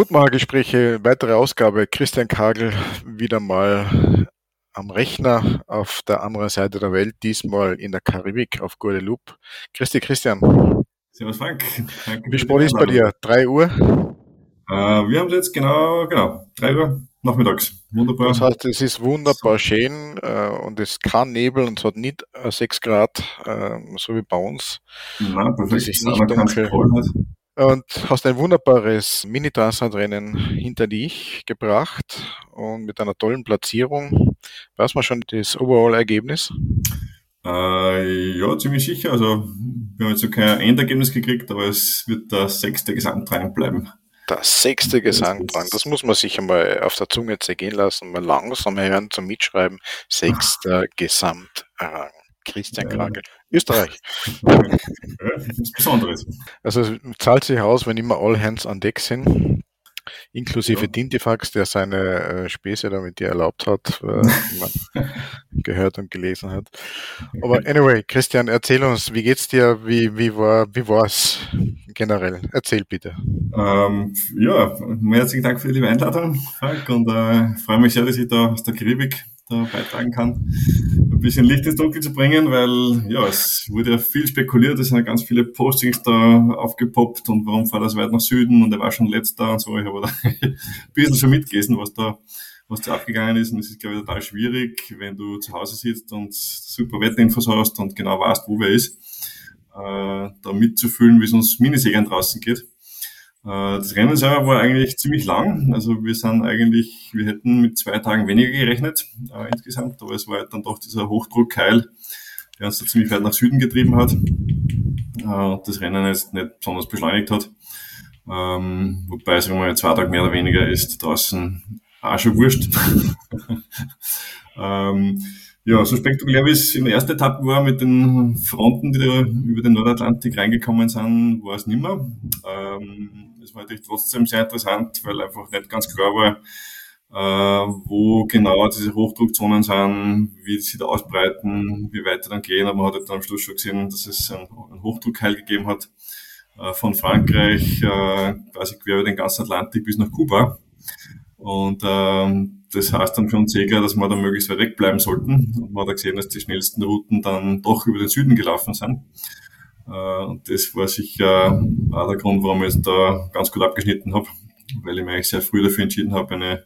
Mutmachergespräche, weitere Ausgabe. Christian Kagel wieder mal am Rechner auf der anderen Seite der Welt, diesmal in der Karibik auf Guadeloupe. Christi Christian. Servus Frank. Danke Wie spät ist bei dir? Drei Uhr? Äh, wir haben es jetzt genau, genau, drei Uhr nachmittags. Wunderbar. Das heißt, es ist wunderbar schön äh, und es kann Nebel und es hat nicht äh, 6 Grad, äh, so wie bei uns. Nein, perfekt. Es ist nicht dunkel. Und hast ein wunderbares Mini-Transat-Rennen hinter dich gebracht und mit einer tollen Platzierung. Weiß man schon das Overall-Ergebnis? Äh, ja, ziemlich sicher. Also, wir haben jetzt so kein Endergebnis gekriegt, aber es wird der sechste Gesamtrang bleiben. Der sechste Gesamtrang, das muss man sich einmal auf der Zunge zergehen lassen, mal langsam hören zum Mitschreiben. Sechster Gesamtrang. Christian Kragel. Österreich. Ja, nichts Besonderes. Also es zahlt sich aus, wenn immer all hands an Deck sind, inklusive ja. Dintifax, der seine äh, Späße da mit dir erlaubt hat, äh, man gehört und gelesen hat. Aber anyway, Christian, erzähl uns, wie geht's dir? Wie, wie war wie war's generell? Erzähl bitte. Ähm, ja, herzlichen Dank für die Einladung, Frank, und äh, freue mich sehr, dass ich da aus der Karibik da beitragen kann, ein bisschen Licht ins Dunkel zu bringen, weil ja, es wurde ja viel spekuliert, es sind ja ganz viele Postings da aufgepoppt und warum fährt so weit nach Süden und er war schon letzter und so. Ich habe da ein bisschen schon mitgelesen, was da was da abgegangen ist. Und es ist, glaube ich, total schwierig, wenn du zu Hause sitzt und super Wetterinfos hast und genau weißt, wo wer ist, äh, da mitzufühlen, wie es uns Minisegern draußen geht. Äh, das Rennen selber war eigentlich ziemlich lang. Also wir sind eigentlich, wir hätten mit zwei Tagen weniger gerechnet äh, insgesamt, aber es war halt dann doch dieser Hochdruckkeil, der uns da ziemlich weit nach Süden getrieben hat. Äh, das Rennen jetzt nicht besonders beschleunigt hat. Ähm, wobei, sagen wir mal, zwei Tage mehr oder weniger ist draußen auch schon wurscht. ähm, ja, so spektakulär wie es in der ersten Etappe war mit den Fronten, die da über den Nordatlantik reingekommen sind, war es nimmer. Ähm, das war natürlich trotzdem sehr interessant, weil einfach nicht ganz klar war, äh, wo genau diese Hochdruckzonen sind, wie sie da ausbreiten, wie weit sie dann gehen. Aber man hat halt dann am Schluss schon gesehen, dass es einen, Hochdruckheil gegeben hat äh, von Frankreich äh, quasi quer über den ganzen Atlantik bis nach Kuba. Und ähm, das heißt dann für uns Segler, dass wir da möglichst weit wegbleiben sollten. Und man hat gesehen, dass die schnellsten Routen dann doch über den Süden gelaufen sind. Äh, und das war sicher auch der Grund, warum ich jetzt da ganz gut abgeschnitten habe, weil ich mich eigentlich sehr früh dafür entschieden habe, eine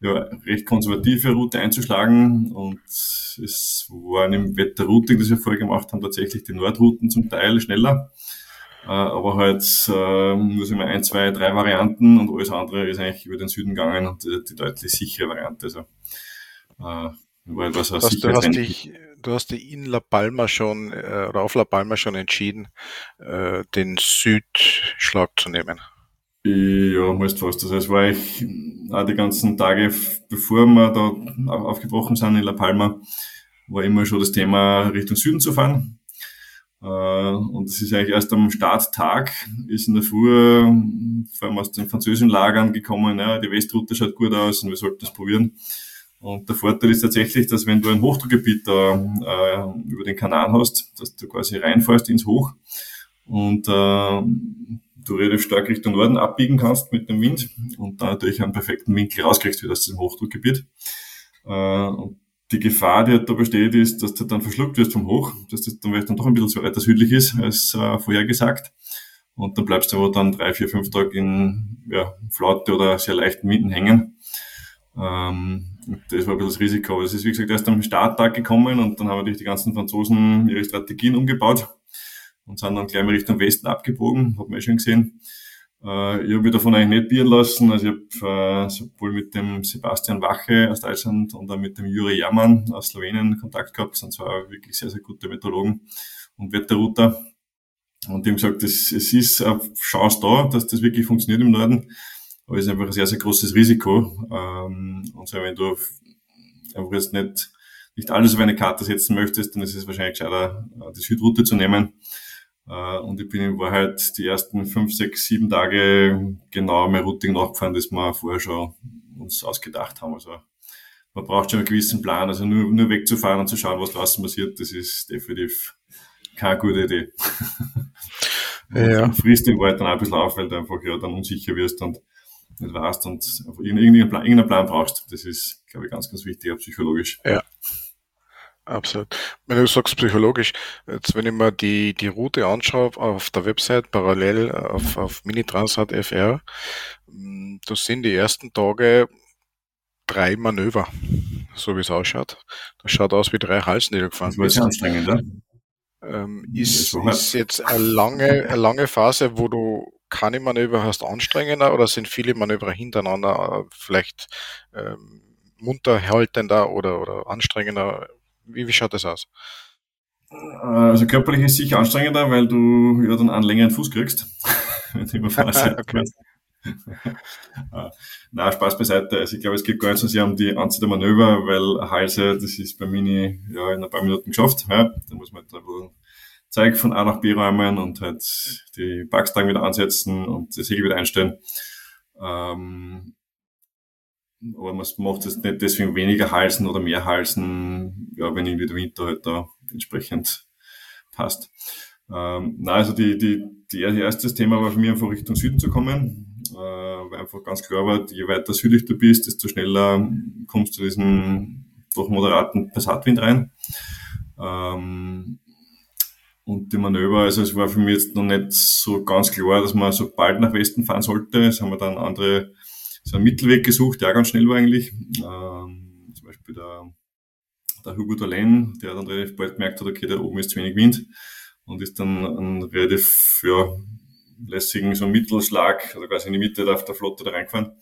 ja, recht konservative Route einzuschlagen. Und es war im Wetterrouting, das wir vorher gemacht haben, tatsächlich die Nordrouten zum Teil schneller. Äh, aber halt äh, nur so ein, zwei, drei Varianten und alles andere ist eigentlich über den Süden gegangen und die, deutlich sichere Variante. Also, etwas, was du hast dich du hast dich in La Palma schon äh, oder auf La Palma schon entschieden, äh, den Südschlag zu nehmen. Ja, musst fast. Also es war ich auch die ganzen Tage, bevor wir da aufgebrochen sind in La Palma, war immer schon das Thema Richtung Süden zu fahren. Äh, und es ist eigentlich erst am Starttag, ist in der Früh, vor allem aus den französischen Lagern gekommen, ja, die Westroute schaut gut aus und wir sollten das probieren. Und der Vorteil ist tatsächlich, dass wenn du ein Hochdruckgebiet da äh, über den Kanal hast, dass du quasi reinfährst ins Hoch und äh, du relativ stark Richtung Norden abbiegen kannst mit dem Wind und da natürlich einen perfekten Winkel rauskriegst wieder aus diesem Hochdruckgebiet. Äh, die Gefahr, die da besteht, ist, dass du dann verschluckt wirst vom Hoch, dass das dann vielleicht dann doch ein bisschen so weiter südlich ist als äh, vorhergesagt. Und dann bleibst du aber dann drei, vier, fünf Tage in ja, Flaute oder sehr leichten Winden hängen. Ähm, das war ein bisschen das Risiko. Es ist, wie gesagt, erst am Starttag gekommen und dann haben natürlich die ganzen Franzosen ihre Strategien umgebaut und sind dann gleich mal Richtung Westen abgebogen, hat man ja schon gesehen. Äh, ich habe mich davon eigentlich nicht bieren lassen. Also ich habe äh, sowohl mit dem Sebastian Wache aus Deutschland und auch mit dem Juri Jermann aus Slowenien Kontakt gehabt. Das sind zwar wirklich sehr, sehr gute Meteorologen und Wetterrouter. Und die haben gesagt, es, es ist eine Chance da, dass das wirklich funktioniert im Norden. Aber es ist einfach ein sehr, sehr großes Risiko. Ähm, und so, wenn du einfach jetzt nicht, nicht alles auf eine Karte setzen möchtest, dann ist es wahrscheinlich gescheiter, äh, die Südroute zu nehmen. Äh, und ich bin in Wahrheit die ersten fünf, sechs, sieben Tage genau mein Routing nachgefahren, das wir vorher schon uns ausgedacht haben. Also man braucht schon einen gewissen Plan. Also nur, nur wegzufahren und zu schauen, was draußen passiert, das ist definitiv keine gute Idee. Ja. Frisst den Wald dann auch ein bisschen auf, weil du einfach ja dann unsicher wirst und nicht weißt und irgendeinen Plan, irgendeinen Plan brauchst. Das ist, glaube ich, ganz, ganz wichtig, auch psychologisch. Ja. Absolut. Wenn du sagst psychologisch, jetzt wenn ich mir die, die Route anschaue auf der Website parallel auf, auf Minitransat FR, hm, das sind die ersten Tage drei Manöver, so wie es ausschaut. Das schaut aus wie drei Halsen, die du gefahren bist. Das war anstrengend, ja? Ähm, ist, ist jetzt eine lange, eine lange Phase, wo du keine Manöver hast, anstrengender oder sind viele Manöver hintereinander äh, vielleicht ähm, munterhaltender oder, oder anstrengender? Wie, wie schaut das aus? Äh, also körperlich ist es sicher anstrengender, weil du ja dann einen längeren Fuß kriegst, wenn du okay. Na, Spaß beiseite. Also ich glaube, es geht gar nicht so sehr um die Anzahl der Manöver, weil Halse, das ist bei Mini ja in ein paar Minuten geschafft. Ja. Da muss man halt ein bisschen Zeug von A nach B räumen und halt die Backstangen wieder ansetzen und das Segel wieder einstellen. Ähm, aber man macht es nicht deswegen weniger Halsen oder mehr Halsen, ja, wenn irgendwie der Winter halt da entsprechend passt. Ähm, na, also die, die, die erstes Thema war für mich einfach Richtung Süden zu kommen, äh, weil einfach ganz klar war, je weiter südlich du bist, desto schneller kommst du diesen doch moderaten Passatwind rein. Ähm, und die Manöver, also es war für mich jetzt noch nicht so ganz klar, dass man so bald nach Westen fahren sollte. Es haben wir dann andere, so einen Mittelweg gesucht, der auch ganz schnell war eigentlich. Ähm, zum Beispiel der, der Hugo Dalen, der dann relativ bald gemerkt hat, okay, da oben ist zu wenig Wind und ist dann einen relativ, ja, lässigen so Mittelschlag, also quasi in die Mitte auf der Flotte da reingefahren.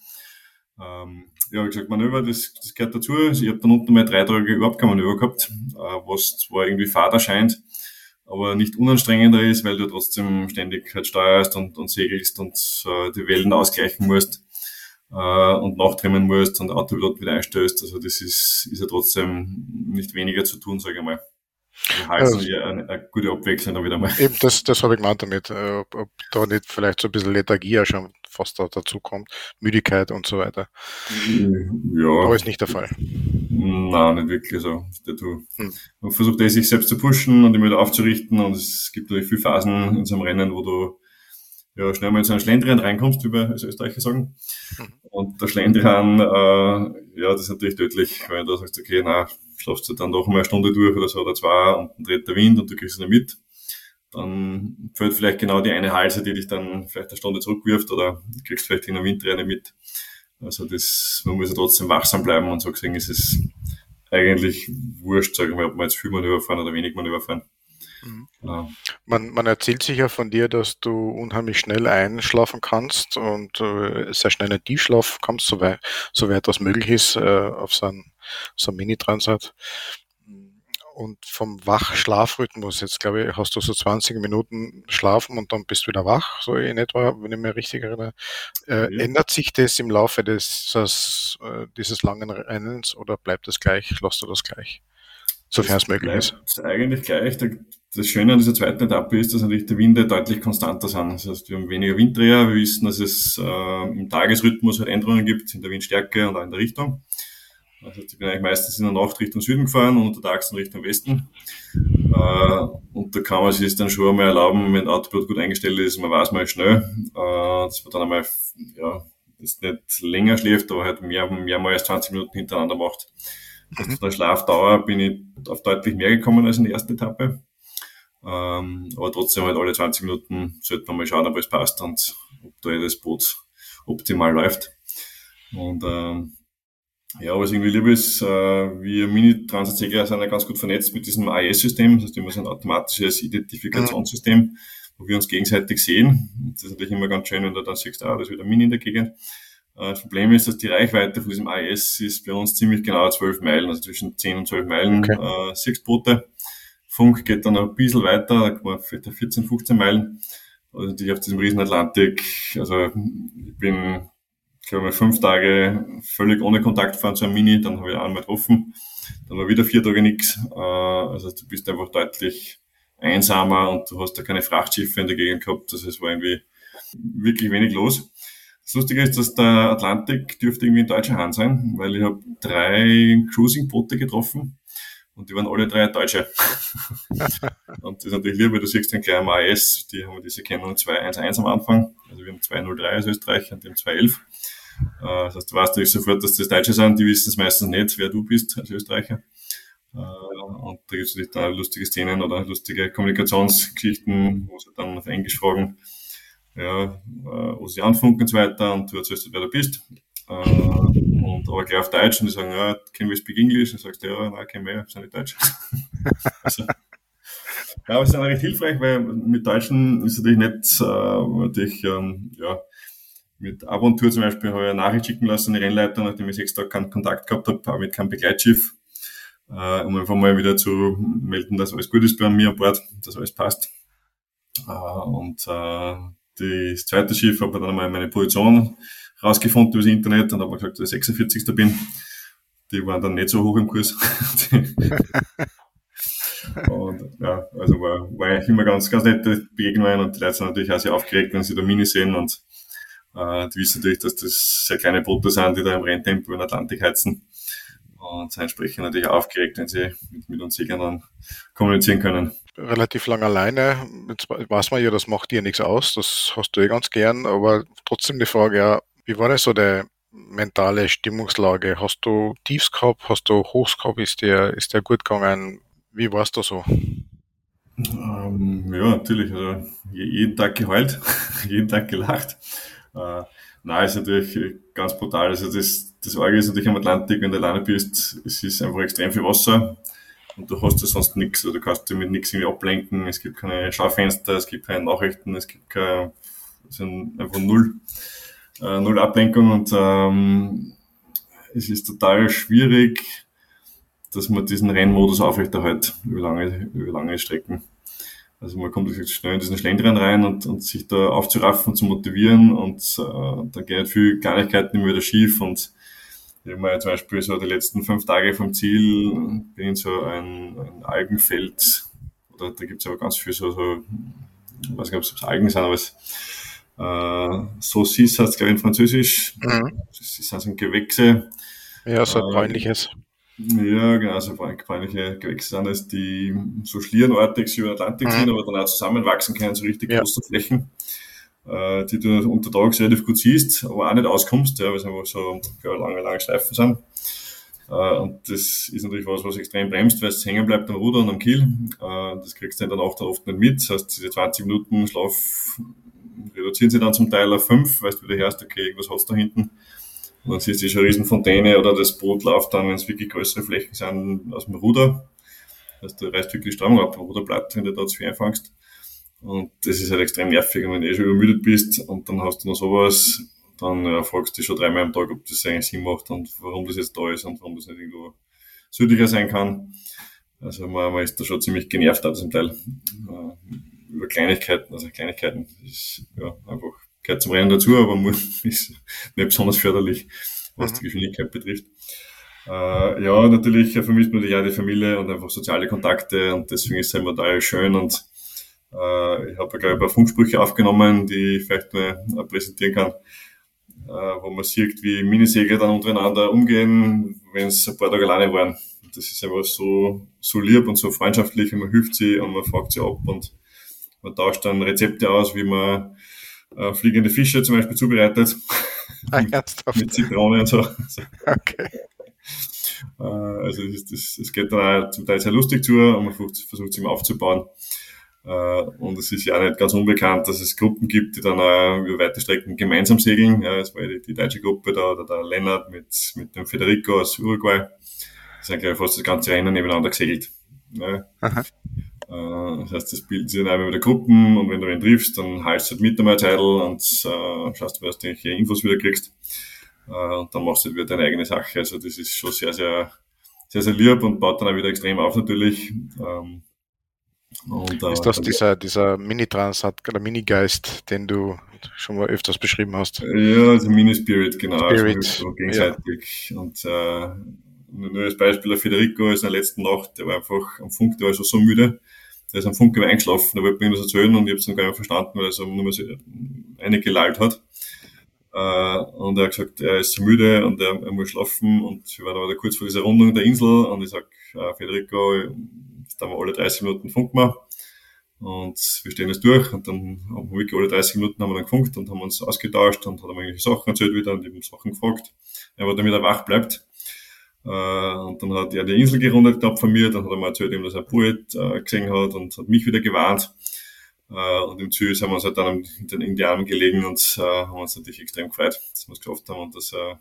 Ähm, ja, wie gesagt, Manöver, das, das gehört dazu. Also ich habe dann unten mal drei Tage überhaupt kein Manöver gehabt, äh, was zwar irgendwie fad erscheint, aber nicht unanstrengender ist, weil du trotzdem ständig halt steuerst und, und segelst und äh, die Wellen ausgleichen musst äh, und nachtrimmen musst und Autopilot wieder einstößt. Also das ist, ist ja trotzdem nicht weniger zu tun, sage ich mal. Also, also eine, eine, gute Abwechslung dann wieder mal. Eben, das, das habe ich gemeint damit, äh, ob, ob da nicht vielleicht so ein bisschen Lethargie schon fast da dazu kommt, Müdigkeit und so weiter. Ja. Aber ist nicht der Fall. Nein, nicht wirklich so. Du, hm. Man versucht eh, sich selbst zu pushen und immer wieder aufzurichten und es gibt natürlich viele Phasen in so einem Rennen, wo du ja, schnell mal in so einen Schlendrian reinkommst, wie wir als Österreicher sagen. Mhm. Und der Schlendrian, äh, ja, das ist natürlich tödlich, weil du sagst, okay, na, schlafst du dann doch mal eine Stunde durch oder so oder zwei und dann dreht der Wind und du kriegst es nicht mit. Dann fällt vielleicht genau die eine Halse, die dich dann vielleicht eine Stunde zurückwirft oder du kriegst vielleicht in der Windräne mit. Also das, man muss ja trotzdem wachsam bleiben und so gesehen ist es eigentlich wurscht, sagen wir, ob man jetzt viel Manöver fahren oder wenig Manöver fahren. Mhm. Ja. Man, man erzählt sich ja von dir, dass du unheimlich schnell einschlafen kannst und äh, sehr schnell in Tiefschlaf kommst, soweit, soweit das möglich ist, äh, auf so einem, so Mini-Transat. Und vom Wach-Schlafrhythmus, jetzt glaube ich, hast du so 20 Minuten schlafen und dann bist du wieder wach, so in etwa, wenn ich mich richtig erinnere. Äh, ja. Ändert sich das im Laufe des, des, äh, dieses langen Rennens oder bleibt das gleich? Lässt du das gleich? Sofern es möglich ist. Eigentlich gleich. Das Schöne an dieser zweiten Etappe ist, dass natürlich die Winde deutlich konstanter sind. Das heißt, wir haben weniger Winddreher. Wir wissen, dass es äh, im Tagesrhythmus halt Änderungen gibt in der Windstärke und auch in der Richtung. Also ich bin eigentlich meistens in der Nacht Richtung Süden gefahren und untertags in Richtung Westen. Äh, und da kann man sich dann schon einmal erlauben, wenn Autopilot gut eingestellt ist, man weiß mal schnell, äh, dass man dann einmal, ja, das nicht länger schläft, aber halt mehr, mehrmals 20 Minuten hintereinander macht. Also von der Schlafdauer bin ich auf deutlich mehr gekommen als in der ersten Etappe. Ähm, aber trotzdem halt alle 20 Minuten sollte man mal schauen, ob es passt und ob da das Boot optimal läuft. Und ähm, ja, was ich irgendwie liebe ist, äh, wir Mini-Transit-Segler sind ja ganz gut vernetzt mit diesem AES-System, das heißt immer so ein automatisches Identifikationssystem, wo wir uns gegenseitig sehen. Das ist natürlich immer ganz schön, wenn du dann siehst, ah, das ist wieder Mini in der Gegend. Äh, das Problem ist, dass die Reichweite von diesem AES ist bei uns ziemlich genau 12 Meilen, also zwischen 10 und 12 Meilen okay. äh, Sichtboote. Funk geht dann noch ein bisschen weiter, da kann man 14, 15 Meilen. Also die auf diesem riesen Atlantik, also ich bin ich mal fünf Tage völlig ohne Kontakt gefahren zu einem Mini, dann habe ich einmal getroffen, dann war wieder vier Tage nichts. Äh, also du bist einfach deutlich einsamer und du hast da keine Frachtschiffe in der Gegend gehabt. Also es war irgendwie wirklich wenig los. Das Lustige ist, dass der Atlantik dürfte irgendwie in deutscher Hand sein, weil ich habe drei Cruising-Boote getroffen und die waren alle drei Deutsche. und das ist natürlich lieber, du siehst den kleinen AS, die haben diese Kennung 211 am Anfang, also wir haben 203 als Österreich und haben 211. Äh, das heißt, du weißt natürlich sofort, dass das Deutsche sind, die wissen es meistens nicht, wer du bist als Österreicher. Äh, und da gibt es natürlich da lustige Szenen oder lustige Kommunikationsgeschichten, wo sie dann auf Englisch fragen, ja, äh, wo sie anfunken und so weiter und du erzählst, wer du bist. Und aber gleich auf Deutsch und die sagen, ja, can we speak English? Und sagst du, ja, nein, kein mehr, sind nicht Deutsch. also, ja, aber es ist recht hilfreich, weil mit Deutschen ist natürlich nicht, äh, natürlich, ähm, ja, mit Abontour zum Beispiel habe ich eine Nachricht schicken lassen, eine Rennleiter, nachdem ich sechs Tage keinen Kontakt gehabt habe, auch mit keinem Begleitschiff, äh, um einfach mal wieder zu melden, dass alles gut ist bei mir an Bord, dass alles passt. Äh, und äh, das zweite Schiff habe ich dann einmal meine Position rausgefunden über das Internet und habe gesagt, dass ich 46. bin. Die waren dann nicht so hoch im Kurs. und ja, also war, war immer ganz, ganz nette Begegnungen und die Leute sind natürlich auch sehr aufgeregt, wenn sie da Mini sehen und äh, die wissen natürlich, dass das sehr kleine Boote sind, die da im Renntempo in Atlantik heizen und sind entsprechend natürlich aufgeregt, wenn sie mit, mit uns Seglern kommunizieren können. Relativ lang alleine, jetzt weiß man ja, das macht dir nichts aus, das hast du eh ganz gern, aber trotzdem die Frage, ja, wie war das so der mentale Stimmungslage? Hast du Tiefs gehabt? Hast du Hochs gehabt? Ist der, ist der gut gegangen? Wie war es da so? Ähm, ja, natürlich. Also jeden Tag geheult, jeden Tag gelacht. Äh, nein, ist natürlich ganz brutal. Also das, das Orgel ist natürlich am Atlantik, wenn du alleine bist, es ist einfach extrem viel Wasser und du hast ja sonst nichts. Also du kannst dich mit nichts irgendwie ablenken. Es gibt keine Schaufenster, es gibt keine Nachrichten, es gibt keine, sind einfach null äh, null Ablenkung und ähm, es ist total schwierig, dass man diesen Rennmodus aufrechterhält über lange, über lange Strecken. Also man kommt schnell in diesen Schlendrian rein und, und sich da aufzuraffen, zu motivieren und äh, da gehen halt viele Kleinigkeiten immer wieder schief und ich mir zum Beispiel so die letzten fünf Tage vom Ziel bin in so ein, ein Algenfeld, oder da gibt's aber ganz viel so, so ich weiß nicht, ob es Algen sind, aber es äh, Saucisse heißt glaube ich in Französisch. Mhm. Das sind so Gewächse. Ja, so ein bräunliches. Ja, genau, so bräunliche Gewächse sind es, die so schlierenartig über den Atlantik mhm. sind, aber dann auch zusammenwachsen können, so richtig ja. große Flächen, äh, die du untertags relativ gut siehst, aber auch nicht auskommst, ja, weil es einfach so ja, lange, lange Streifen sind. Uh, und das ist natürlich was, was extrem bremst, weil es hängen bleibt am Ruder und am Kiel. Uh, das kriegst du dann auch dann oft nicht mit. Das heißt, diese 20 Minuten Schlaf reduzieren sie dann zum Teil auf fünf, weil du wieder hörst, okay, irgendwas hast du da hinten. Und dann siehst du schon Riesenfontäne oder das Boot läuft dann, wenn es wirklich größere Flächen sind, aus dem Ruder. Heißt, du reißt wirklich Strömung ab, Ruderblatt, wenn du da zu viel einfangst. Und das ist halt extrem nervig. Und wenn du eh schon übermüdet bist und dann hast du noch sowas, dann ja, fragst du dich schon dreimal am Tag, ob das eigentlich Sinn macht und warum das jetzt da ist und warum das nicht irgendwo südlicher sein kann. Also man, man ist da schon ziemlich genervt aus dem Teil. Äh, über Kleinigkeiten, also Kleinigkeiten ist ja einfach gehört zum Rennen dazu, aber ist nicht besonders förderlich, was mhm. die Geschwindigkeit betrifft. Äh, ja, natürlich vermisst man ja die Familie und einfach soziale Kontakte und deswegen ist es immer total schön und äh, ich habe ja, ich, ein paar Funksprüche aufgenommen, die ich vielleicht mal präsentieren kann, äh, wo man sieht, wie Minisegler dann untereinander umgehen, wenn es ein paar Tage alleine waren. Das ist einfach so, so lieb und so freundschaftlich und man hilft sie und man fragt sie ab und man tauscht dann Rezepte aus, wie man äh, fliegende Fische zum Beispiel zubereitet. Ah, mit Zitrone und so. Okay. Äh, also es, geht dann auch zum Teil sehr lustig zu und man versucht, es immer aufzubauen. Äh, und es ist ja auch nicht ganz unbekannt, dass es Gruppen gibt, die dann auch über weite Strecken gemeinsam segeln. Das war die, die deutsche Gruppe da, oder der Lennart mit, mit dem Federico aus Uruguay. Die sind, glaube ich, fast das ganze Rennen nebeneinander gesegelt. Ja. Äh, das heißt, das bilden sich dann einmal wieder Gruppen und wenn du ihn triffst, dann heilst du halt mit einmal Titel und äh, schaust, dass du irgendwelche Infos wieder kriegst. Äh, und dann machst du halt wieder deine eigene Sache. Also das ist schon sehr, sehr, sehr, sehr lieb und baut dann auch wieder extrem auf natürlich. Ähm, und, äh, ist das dieser, dieser Mini-Transat oder Mini-Geist, den du schon mal öfters beschrieben hast? Ja, also Mini-Spirit, genau. Also Spirit. Also so gegenseitig. Ja. Und äh, nur als Beispiel, der Federico ist in der letzten Nacht, der war einfach am Funk, der war schon so müde, der ist am Funk eingeschlafen, der wollte mir das erzählen und ich habe es dann gar nicht verstanden, weil er so nur mal so eine gelallt hat. Uh, und er hat gesagt, er ist so müde und er, er muss schlafen und wir waren aber kurz vor dieser Rundung der Insel und ich sag, uh, Federico, jetzt haben wir alle 30 Minuten Funk gemacht. Und wir stehen jetzt durch und dann haben wir wirklich alle 30 Minuten haben wir dann gefunkt und haben uns ausgetauscht und hat ihm irgendwelche Sachen erzählt wieder und eben Sachen gefragt, aber damit er wach bleibt. Äh, und dann hat er die Insel gerundet gehabt von mir, dann hat er mir erzählt, dass er Poet äh, gesehen hat und hat mich wieder gewarnt. Äh, und im Ziel haben wir uns halt dann in die Arme gelegen und haben uns natürlich extrem gefreut, dass wir es geschafft haben und dass er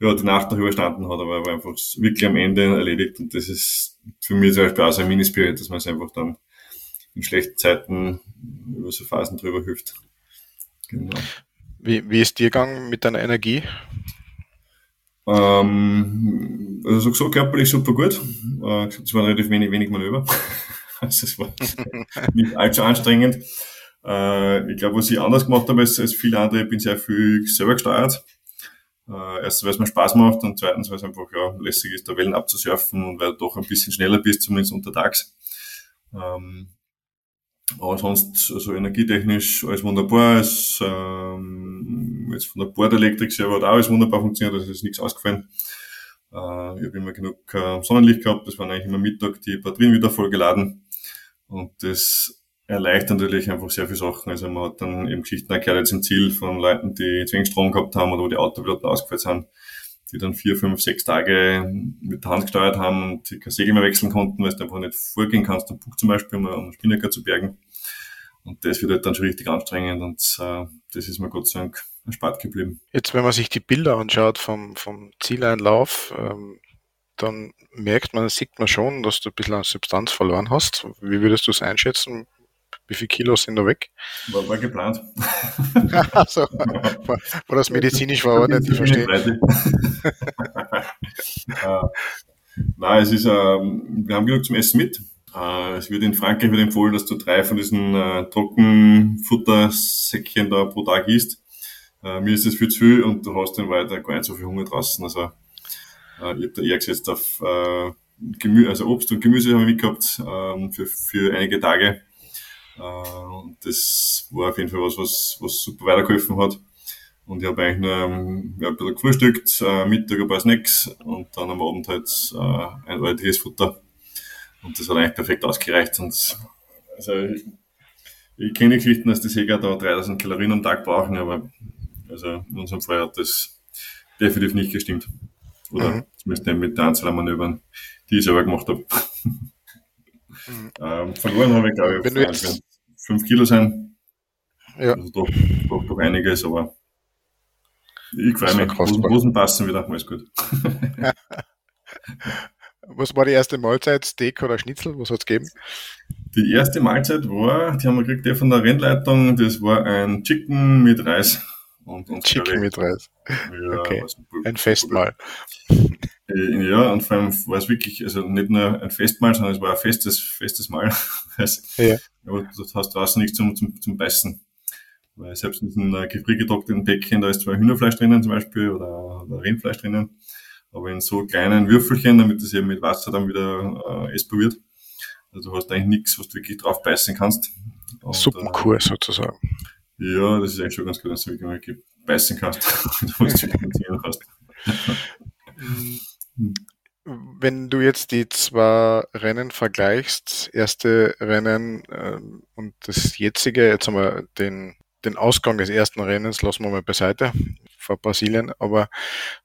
ja, die Nacht noch überstanden hat, aber er war einfach wirklich am Ende erledigt und das ist für mich zum Beispiel auch so ein Minispirit, dass man es einfach dann in schlechten Zeiten über so Phasen drüber hilft. Genau. Wie, wie ist dir gegangen mit deiner Energie? Ähm, also so körperlich super gut. Äh, es waren relativ wenig, wenig Manöver. also es war nicht allzu anstrengend. Äh, ich glaube, was ich anders gemacht habe als, als viele andere, ich bin sehr viel selber gesteuert. Äh, erstens, weil es mir Spaß macht und zweitens, weil es einfach ja, lässig ist, da Wellen abzusurfen und weil du doch ein bisschen schneller bist, zumindest untertags. Ähm, aber sonst, also energietechnisch alles wunderbar. Es, ähm, jetzt von der Bordelektrik selber hat auch alles wunderbar funktioniert, also ist nichts ausgefallen. Äh, ich habe immer genug äh, Sonnenlicht gehabt, das waren eigentlich immer Mittag die Batterien wieder vollgeladen. Und das erleichtert natürlich einfach sehr viele Sachen. Also man hat dann eben Geschichten erklärt jetzt im Ziel von Leuten, die Zwingstrom gehabt haben oder wo die Autopiloten ausgefallen sind, die dann vier, fünf, sechs Tage mit der Hand gesteuert haben und die kein Segel mehr wechseln konnten, weil du einfach nicht vorgehen kannst, am Bug zum Beispiel, um einen Spinnaker zu bergen. Und das wird halt dann schon richtig anstrengend und äh, das ist mir Gott sei Dank erspart geblieben. Jetzt, wenn man sich die Bilder anschaut vom, vom Zieleinlauf, ähm, dann merkt man, sieht man schon, dass du ein bisschen an Substanz verloren hast. Wie würdest du es einschätzen? Wie viele Kilos sind da weg? War, war geplant. also, war, war, das medizinisch verordnet? Ich verstehe. nein, es ist, äh, wir haben genug zum Essen mit. Äh, es wird in Frankreich wird empfohlen, dass du drei von diesen äh, Trockenfuttersäckchen da pro Tag isst. Äh, mir ist das viel zu viel und du hast dann weiter gar nicht so viel Hunger draußen. Also äh, ich habe da eher gesetzt auf äh, Gemü also Obst und Gemüse haben wir mitgehabt äh, für, für einige Tage. Äh, das war auf jeden Fall was, was, was super weitergeholfen hat. Und ich habe eigentlich nur ähm, ja, ein bisschen gefrühstückt, äh, Mittag ein paar Snacks und dann am Abend halt äh, ein ordentliches Futter. Und das hat eigentlich perfekt ausgereicht. Und also ich, ich kenne Geschichten, dass die Säger da 3000 Kalorien am Tag brauchen, aber also in unserem Fall hat das definitiv nicht gestimmt. Oder mhm. zumindest nicht mit der Anzahl an Manövern, die ich selber gemacht habe. Mhm. ähm, verloren habe ich, glaube ich, jetzt, 5 Kilo sein. Ja. Also doch, doch, doch einiges, aber ich freue mich. Hosen, Hosen passen wieder, alles gut. Was war die erste Mahlzeit? Steak oder Schnitzel? Was hat es gegeben? Die erste Mahlzeit war, die haben wir gekriegt, der von der Rennleitung, das war ein Chicken mit Reis. Und, und Chicken mit Reis. Ja, okay. Ein Festmahl. Äh, ja, und vor allem war es wirklich, also nicht nur ein Festmahl, sondern es war ein festes, festes Mahl. ja. Aber du hast draußen nichts zum, zum, zum Beißen. Weil selbst in diesem äh, gefriergetrockneten Päckchen, da ist zwar Hühnerfleisch drinnen zum Beispiel oder, oder Rindfleisch drinnen, aber in so kleinen Würfelchen, damit es eben mit Wasser dann wieder äh, essbar wird. Also du hast eigentlich nichts, was du wirklich drauf beißen kannst. Und, Suppenkur äh, sozusagen. Ja, das ist eigentlich schon ganz gut, dass du wirklich beißen kannst, was du hast. Wenn du jetzt die zwei Rennen vergleichst, erste Rennen äh, und das jetzige, jetzt haben wir den, den Ausgang des ersten Rennens, lassen wir mal beiseite vor Brasilien, aber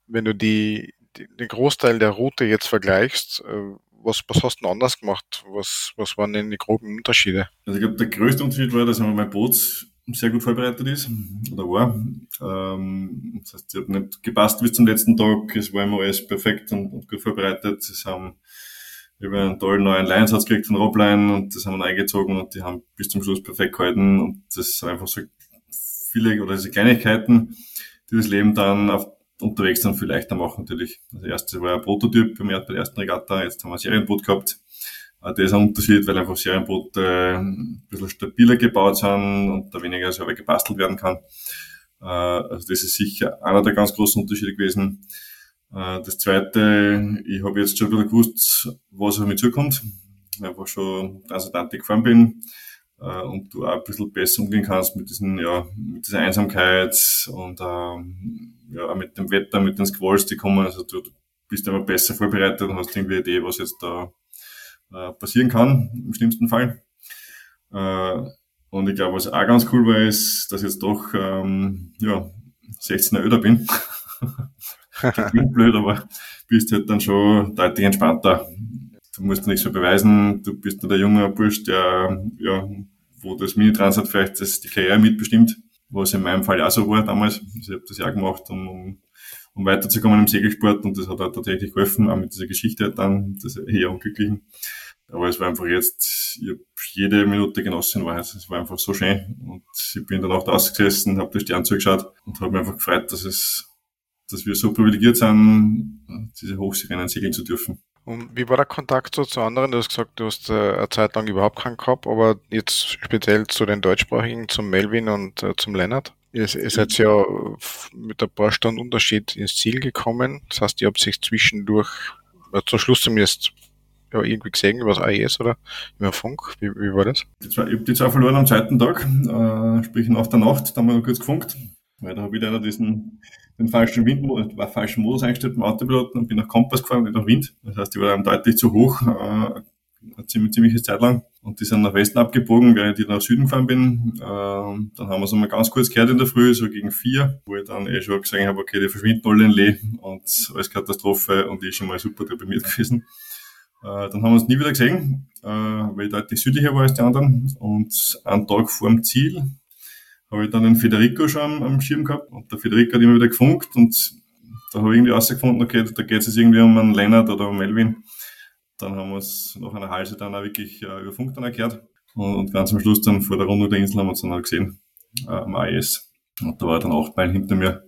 wenn du die, die den Großteil der Route jetzt vergleichst, äh, was, was hast du anders gemacht? Was, was waren denn die groben Unterschiede? Also ich glaube, der größte Unterschied war, dass mein Boot sehr gut vorbereitet ist oder war. Ähm, das heißt, ich habe nicht gepasst bis zum letzten Tag. Es war immer alles perfekt und, und gut vorbereitet. Sie haben über einen tollen neuen Linesatz gekriegt von Robline und das haben wir eingezogen und die haben bis zum Schluss perfekt gehalten und das sind einfach so viele oder diese Kleinigkeiten, die das Leben dann auf, unterwegs dann viel leichter machen natürlich. Das erste war ein Prototyp bei der ersten Regatta, jetzt haben wir ein Serienboot gehabt das ist ein Unterschied, weil einfach Serienboote ein bisschen stabiler gebaut sind und da weniger selber gebastelt werden kann. Äh, also das ist sicher einer der ganz großen Unterschiede gewesen. Äh, das zweite, ich habe jetzt schon bisschen gewusst, was auf mich zukommt, weil ich schon transatlantik gefahren bin äh, und du auch ein bisschen besser umgehen kannst mit diesen, ja, mit dieser Einsamkeit und ähm, ja, mit dem Wetter, mit den Squalls, die kommen. Also du bist immer besser vorbereitet und hast irgendwie eine Idee, was jetzt da äh, passieren kann, im schlimmsten Fall. Äh, und ich glaube, was auch ganz cool war, ist, dass ich jetzt doch ähm, ja, 16 älter bin. Klingt blöd, aber bist halt dann schon deutlich entspannter. Du musst nichts mehr beweisen, du bist nur der junge Bursch, der, ja, wo das Mini-Transat vielleicht das, die Karriere mitbestimmt, was in meinem Fall auch so war damals. Ich habe das ja gemacht, um, um, um weiterzukommen im Segelsport und das hat auch tatsächlich geholfen, auch mit dieser Geschichte dann, das eher unglücklichen. Aber es war einfach jetzt, ich habe jede Minute genossen, war es war einfach so schön. Und ich bin dann auch da ausgesessen, habe die Sterne zugeschaut und habe mich einfach gefreut, dass es, dass wir so privilegiert sind, diese Hochseerennen segeln zu dürfen. Und wie war der Kontakt so zu anderen? Du hast gesagt, du hast äh, eine Zeit lang überhaupt keinen gehabt, aber jetzt speziell zu den deutschsprachigen, zum Melvin und äh, zum Lennart. Ihr, ihr seid ja mit ein paar Stunden Unterschied ins Ziel gekommen. Das heißt, ihr habt sich zwischendurch, äh, zum Schluss zumindest ja, irgendwie gesehen über das AES oder über Funk? Wie, wie war das? Ich habe die zwei verloren am zweiten Tag, äh, sprich nach der Nacht, da haben wir noch kurz gefunkt, weil da habe ich leider diesen den falschen Wind, war falschen Modus eingestellt beim Autopiloten und bin nach Kompass gefahren, nicht nach Wind. Das heißt, die war dann deutlich zu hoch, äh, eine ziemlich, ziemliche Zeit lang. Und die sind nach Westen abgebogen, während ich nach Süden gefahren bin. Äh, dann haben wir es einmal ganz kurz gehört in der Früh, so gegen vier, wo ich dann eh schon gesehen habe, okay, die verschwinden alle in Lee und alles Katastrophe und ich schon mal super deprimiert gewesen. Äh, dann haben wir uns nie wieder gesehen, äh, weil ich deutlich südlicher war als die anderen. Und einen Tag vor dem Ziel habe ich dann den Federico schon am Schirm gehabt. Und der Federico hat immer wieder gefunkt und da habe ich irgendwie rausgefunden, okay, da geht es jetzt irgendwie um einen Lennart oder um Melvin. Dann haben wir es nach einer Halse dann auch wirklich äh, über Funk dann erklärt. Und, und, ganz am Schluss dann vor der Runde der Insel haben wir uns dann auch gesehen, äh, am AES. Und da war dann acht Meilen hinter mir.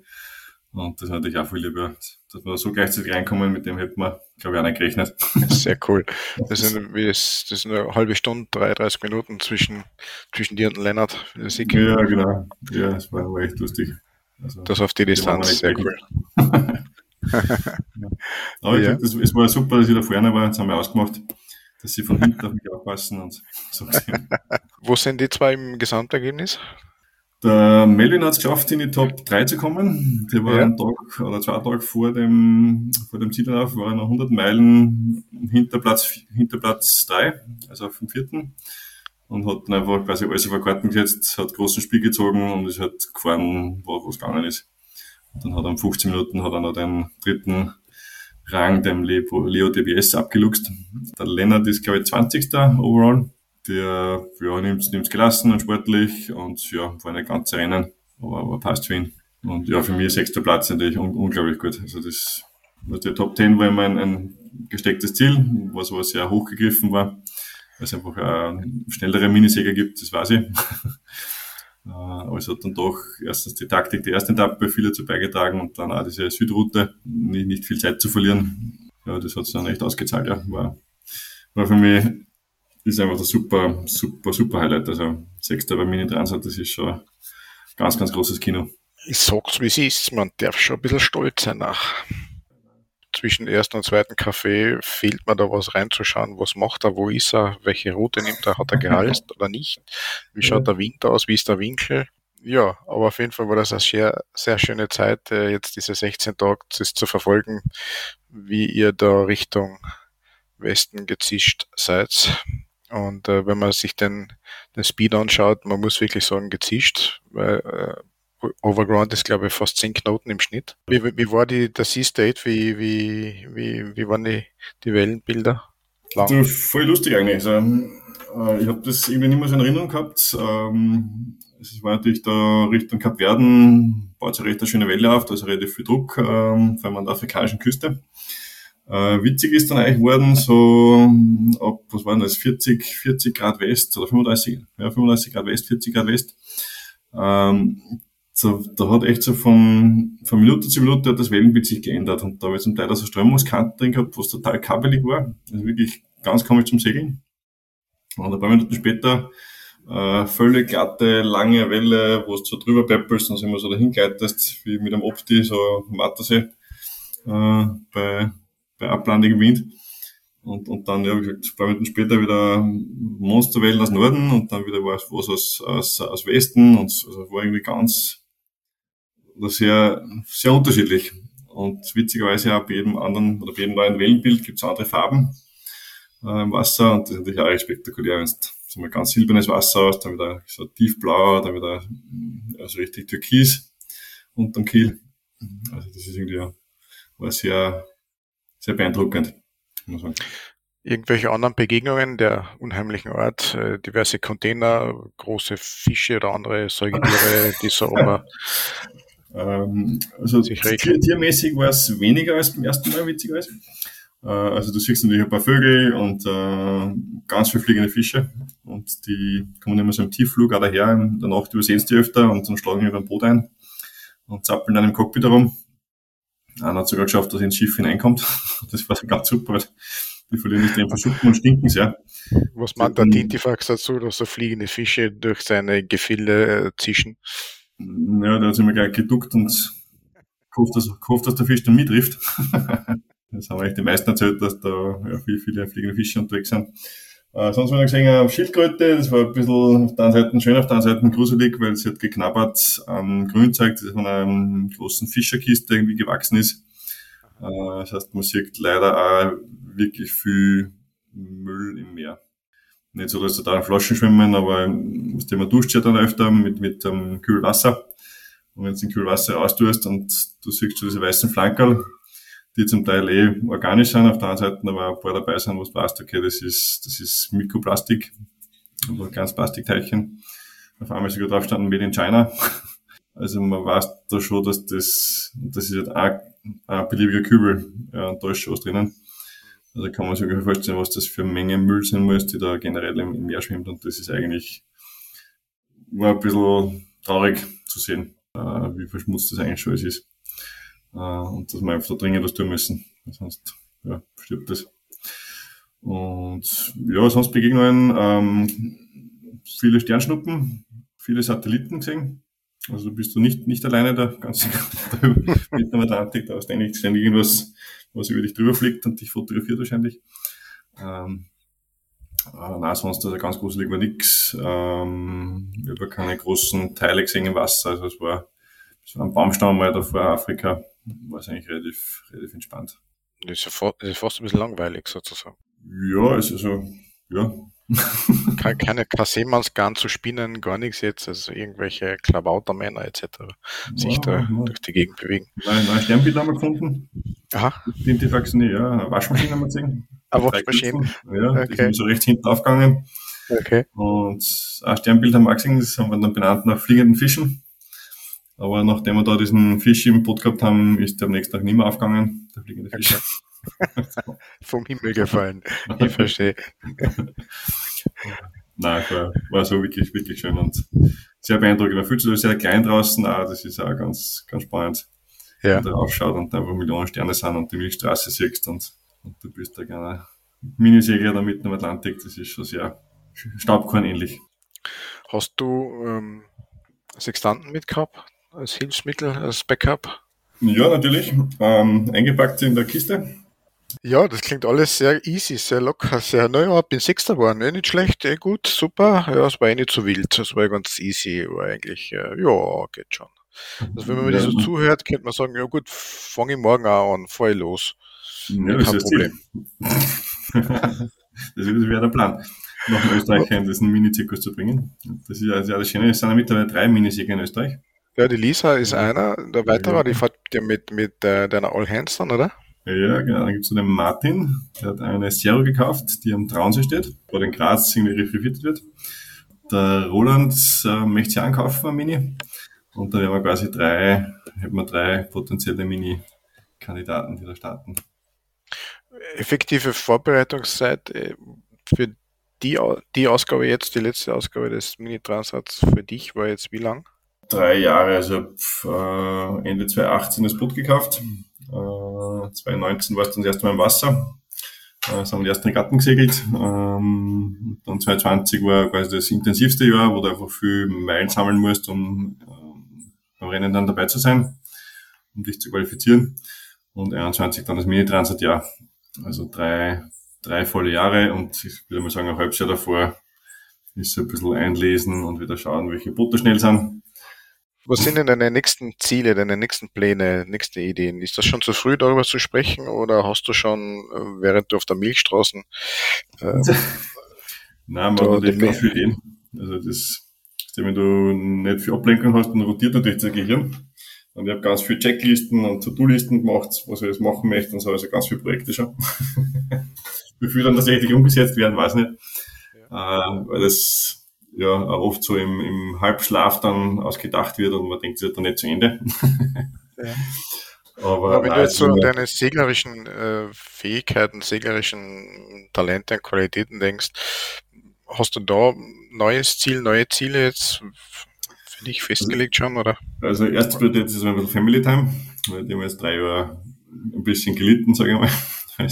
Und das hatte ich auch viel lieber, dass wir so gleichzeitig reinkommen, mit dem hätten wir, glaube ich, auch nicht gerechnet. Sehr cool. Das sind, das sind eine halbe Stunde, 33 Minuten zwischen, zwischen dir und Lennart. Ja, genau. Ja, das war, war echt lustig. Also, das auf die Distanz, sehr cool. Aber ja. ich, es war super, dass ich da vorne war, jetzt haben wir ausgemacht, dass sie von hinten auf mich aufpassen und so. Wo sind die zwei im Gesamtergebnis? Der Melvin hat es geschafft, in die Top 3 zu kommen. Der war ja. einen Tag oder zwei Tage vor dem, vor dem Ziellauf, war er noch 100 Meilen hinter Platz, hinter Platz 3, also auf dem vierten. Und hat dann einfach quasi alles auf eine Karten gesetzt, hat großen Spiel gezogen und ist halt gefahren, wo es gegangen ist. Und dann hat er um 15 Minuten hat er noch den dritten Rang dem Leo DBS abgeluchst. Der Lennart ist, glaube ich, 20. overall der ja, nimmt es gelassen und sportlich und ja, war nicht ganz Rennen, aber, aber passt für ihn. Und ja, für mich sechster Platz natürlich un unglaublich gut. Also das, also der Top 10 war immer ein, ein gestecktes Ziel, was aber sehr hochgegriffen war, weil es einfach eine schnellere Minisäger gibt, das weiß ich. Äh, aber es hat dann doch erstens die Taktik der ersten Etappe viel dazu beigetragen und dann auch diese Südroute, nicht, nicht viel Zeit zu verlieren. Ja, das hat es dann echt ausgezahlt, ja. War, war für mich ist einfach ein super, super, super Highlight. Also Sechster bei Mini Transat, das ist schon ein ganz, ganz großes Kino. Ich sag's wie es ist, man darf schon ein bisschen stolz sein nach. Zwischen ersten und zweiten Kaffee fehlt mir da was reinzuschauen, was macht er, wo ist er, welche Route nimmt er, hat er gehalst oder nicht, wie schaut der Wind aus, wie ist der Winkel. Ja, aber auf jeden Fall war das eine sehr, sehr schöne Zeit, äh, jetzt diese 16 Tage das zu verfolgen, wie ihr da Richtung Westen gezischt seid. Und äh, wenn man sich den, den Speed anschaut, man muss wirklich sagen, gezischt, weil äh, Overground ist, glaube ich, fast 10 Knoten im Schnitt. Wie, wie war die, der Sea-State? Wie, wie, wie, wie waren die, die Wellenbilder? Lang? Du, voll lustig eigentlich. Also, äh, ich habe das irgendwie nicht mehr so in Erinnerung gehabt. Ähm, es war natürlich da Richtung Kap Verden, baut sich recht eine schöne Welle auf, da ist relativ viel Druck, ähm, vor allem an der afrikanischen Küste. Äh, witzig ist dann eigentlich geworden, so ab, was waren das, 40, 40 Grad West oder 35, ja, 35 Grad West, 40 Grad West. Ähm, so, da hat echt so von, von Minute zu Minute hat das Wellenbild sich geändert und da habe ich zum Teil so Strömungskanten drin gehabt, was total kabelig war. Also wirklich ganz komisch zum Segeln. Und ein paar Minuten später äh, völlig glatte, lange Welle, wo du so drüber peppelst und so immer so dahin gleitest, wie mit einem Opti, so Mattersee, äh, bei bei ablandigem Wind. Und, und dann, ja, wie gesagt, ein paar Minuten später wieder Monsterwellen aus Norden und dann wieder was, was aus, aus, aus Westen und also war irgendwie ganz, sehr, sehr unterschiedlich. Und witzigerweise auch bei jedem anderen oder bei jedem neuen Wellenbild gibt es andere Farben äh, im Wasser und das ist natürlich auch recht spektakulär, wenn so mal ganz silbernes Wasser aus, dann wieder so tiefblau, dann wieder also richtig türkis unterm Kiel. Also das ist irgendwie war sehr, sehr beeindruckend. Irgendwelche anderen Begegnungen der unheimlichen Art, äh, diverse Container, große Fische oder andere Säugetiere, die so immer ähm, also tier, tiermäßig war es weniger als beim ersten Mal, witzigerweise. Äh, also du siehst natürlich ein paar Vögel und äh, ganz viele fliegende Fische und die kommen immer so im Tiefflug auch daher, in der Nacht übersehen sie öfter und dann schlagen über ein Boot ein und zappeln dann im Cockpit herum. Einer hat sogar geschafft, dass er ins Schiff hineinkommt. Das war ganz super, weil die verlieren nicht den Verschuppen und stinken sehr. Was meint der Tintifax dazu, dass so fliegende Fische durch seine Gefilde äh, zischen? Ja, der hat sich mir gleich geduckt und gehofft, dass, gehofft, dass der Fisch dann mittrifft. das haben eigentlich die meisten erzählt, dass da ja, viele, viele fliegende Fische unterwegs sind. Äh, sonst wir gesehen, eine Schildkröte, das war ein bisschen auf der einen Seite schön, auf der anderen Seite gruselig, weil sie hat geknabbert am Grünzeug, das von einer großen Fischerkiste irgendwie gewachsen ist. Äh, das heißt, man sieht leider auch wirklich viel Müll im Meer. Nicht so, dass da Flaschen schwimmen, aber man duscht ja dann öfter mit, mit um, kühlem Wasser. Und wenn du in kühlem Wasser austust und du siehst schon diese weißen Flankerl, die zum Teil eh organisch sind, auf der anderen Seite aber ein paar dabei sind, wo du weißt, okay, das ist, das ist Mikroplastik, also ganz Plastikteilchen. Auf einmal sogar drauf standen Made in China. Also man weiß da schon, dass das, das ist halt ein, ein beliebiger Kübel, ja, und da ist schon was drinnen. Also kann man sich ungefähr vorstellen, was das für Menge Müll sein muss, die da generell im Meer schwimmt. Und das ist eigentlich, war ein bisschen traurig zu sehen, äh, wie verschmutzt das eigentlich schon ist. Äh, und dass wir einfach da dringend was tun müssen. Sonst ja, stirbt das. Und ja, sonst Begegnungen, ähm, viele Sternschnuppen, viele Satelliten gesehen. Also bist du nicht, nicht alleine da, ganz mit dem Atlantik, da hast du eigentlich ständig irgendwas, was über dich drüber fliegt und dich fotografiert wahrscheinlich. Ähm, äh, nein, sonst also ganz gruselig war nix. Ähm, ich habe keine großen Teile gesehen im Wasser, also es war, es war ein Baumstamm mal da vor Afrika, war es eigentlich relativ, relativ entspannt. Das ist, ja fast, ist fast ein bisschen langweilig sozusagen. Ja, also so, ja. keine, keine Seemannsgarn zu spinnen, gar nichts jetzt, also irgendwelche Klavautermänner etc. sich da ja. durch die Gegend bewegen. Nein, nein, Sternbild haben wir gefunden. Aha. Identifax nicht, ja, eine Waschmaschine haben wir gesehen. Eine Waschmaschine? Ja, okay. die sind so rechts hinten aufgegangen. Okay. Und ein Sternbild haben wir gesehen, das haben wir dann benannt nach fliegenden Fischen. Aber nachdem wir da diesen Fisch im Boot gehabt haben, ist der am nächsten Tag nicht mehr aufgegangen, der fliegende Fisch. Okay. Vom Himmel gefallen. Ich verstehe. Nein, war, war so wirklich, wirklich schön und sehr beeindruckend. Man fühlt sich sehr klein draußen, auch das ist auch ganz, ganz spannend. Ja. Wenn du raufschaut und einfach Millionen Sterne sind und die Milchstraße siehst und, und du bist da gerne Minisegler da mitten im Atlantik, das ist schon sehr Staubkorn ähnlich. Hast du ähm, Sextanten mitgehabt? Als Hilfsmittel, als Backup? Ja, natürlich. Ähm, eingepackt in der Kiste. Ja, das klingt alles sehr easy, sehr locker, sehr, naja, bin Sechster geworden, eh nicht schlecht, eh gut, super. Ja, es war eh nicht so wild, es war ganz easy, war eigentlich, äh, ja, geht schon. Also wenn man mir ja. das so zuhört, könnte man sagen, ja gut, fange ich morgen auch an, fahr ich los. Ja, Kein Problem. das wäre der Plan, nach Österreich in diesen Mini-Zirkus zu bringen. Das ist ja, das Schöne, es sind ja mittlerweile drei Minisieger in Österreich. Ja, die Lisa ist einer. Der weitere, ja. die fährt ja mit, mit äh, deiner All Hands dann, oder? Ja, genau. Dann gibt's so den Martin, der hat eine Zero gekauft, die am Traunsee steht, wo in Graz irgendwie referiert wird. Der Roland äh, möchte sie ankaufen, ein Mini. Und da werden wir quasi drei, hätten wir drei potenzielle Mini-Kandidaten, die da starten. Effektive Vorbereitungszeit äh, für die, die Ausgabe jetzt, die letzte Ausgabe des Mini-Transats für dich war jetzt wie lang? Drei Jahre, also äh, Ende 2018 das Boot gekauft. Äh, 2019 war es dann das erste Mal im Wasser. Äh, sind wir die ersten Regatten gesegelt. Ähm, dann 2020 war quasi das intensivste Jahr, wo du einfach viel Meilen sammeln musst, um äh, beim Rennen dann dabei zu sein, um dich zu qualifizieren. Und 21 dann das Mini-Transat-Jahr. Also drei, drei volle Jahre und ich würde mal sagen, ein halbes Jahr davor ist so ein bisschen einlesen und wieder schauen, welche Boote schnell sind. Was sind denn deine nächsten Ziele, deine nächsten Pläne, nächste Ideen? Ist das schon zu früh, darüber zu sprechen oder hast du schon, äh, während du auf der Milchstraßen äh, Nein, man hat natürlich ganz viel Ideen. Also das, wenn du nicht viel Ablenkung hast, dann rotiert natürlich das Gehirn. Und ich habe ganz viele Checklisten und To-Do-Listen gemacht, was ich jetzt machen möchte und so, also ganz viele Projekte schon. Wie viel dann tatsächlich umgesetzt werden, weiß nicht. Ja. Äh, weil das ja auch oft so im, im Halbschlaf dann ausgedacht wird und man denkt, es wird dann nicht zu Ende. Ja. Aber, Aber wenn du jetzt so an deine seglerischen äh, Fähigkeiten, seglerischen Talente und Qualitäten denkst, hast du da neues Ziel, neue Ziele jetzt für dich festgelegt schon, oder? Also erst wird jetzt ein bisschen Family Time, weil die haben jetzt drei Jahre ein bisschen gelitten, sage ich mal.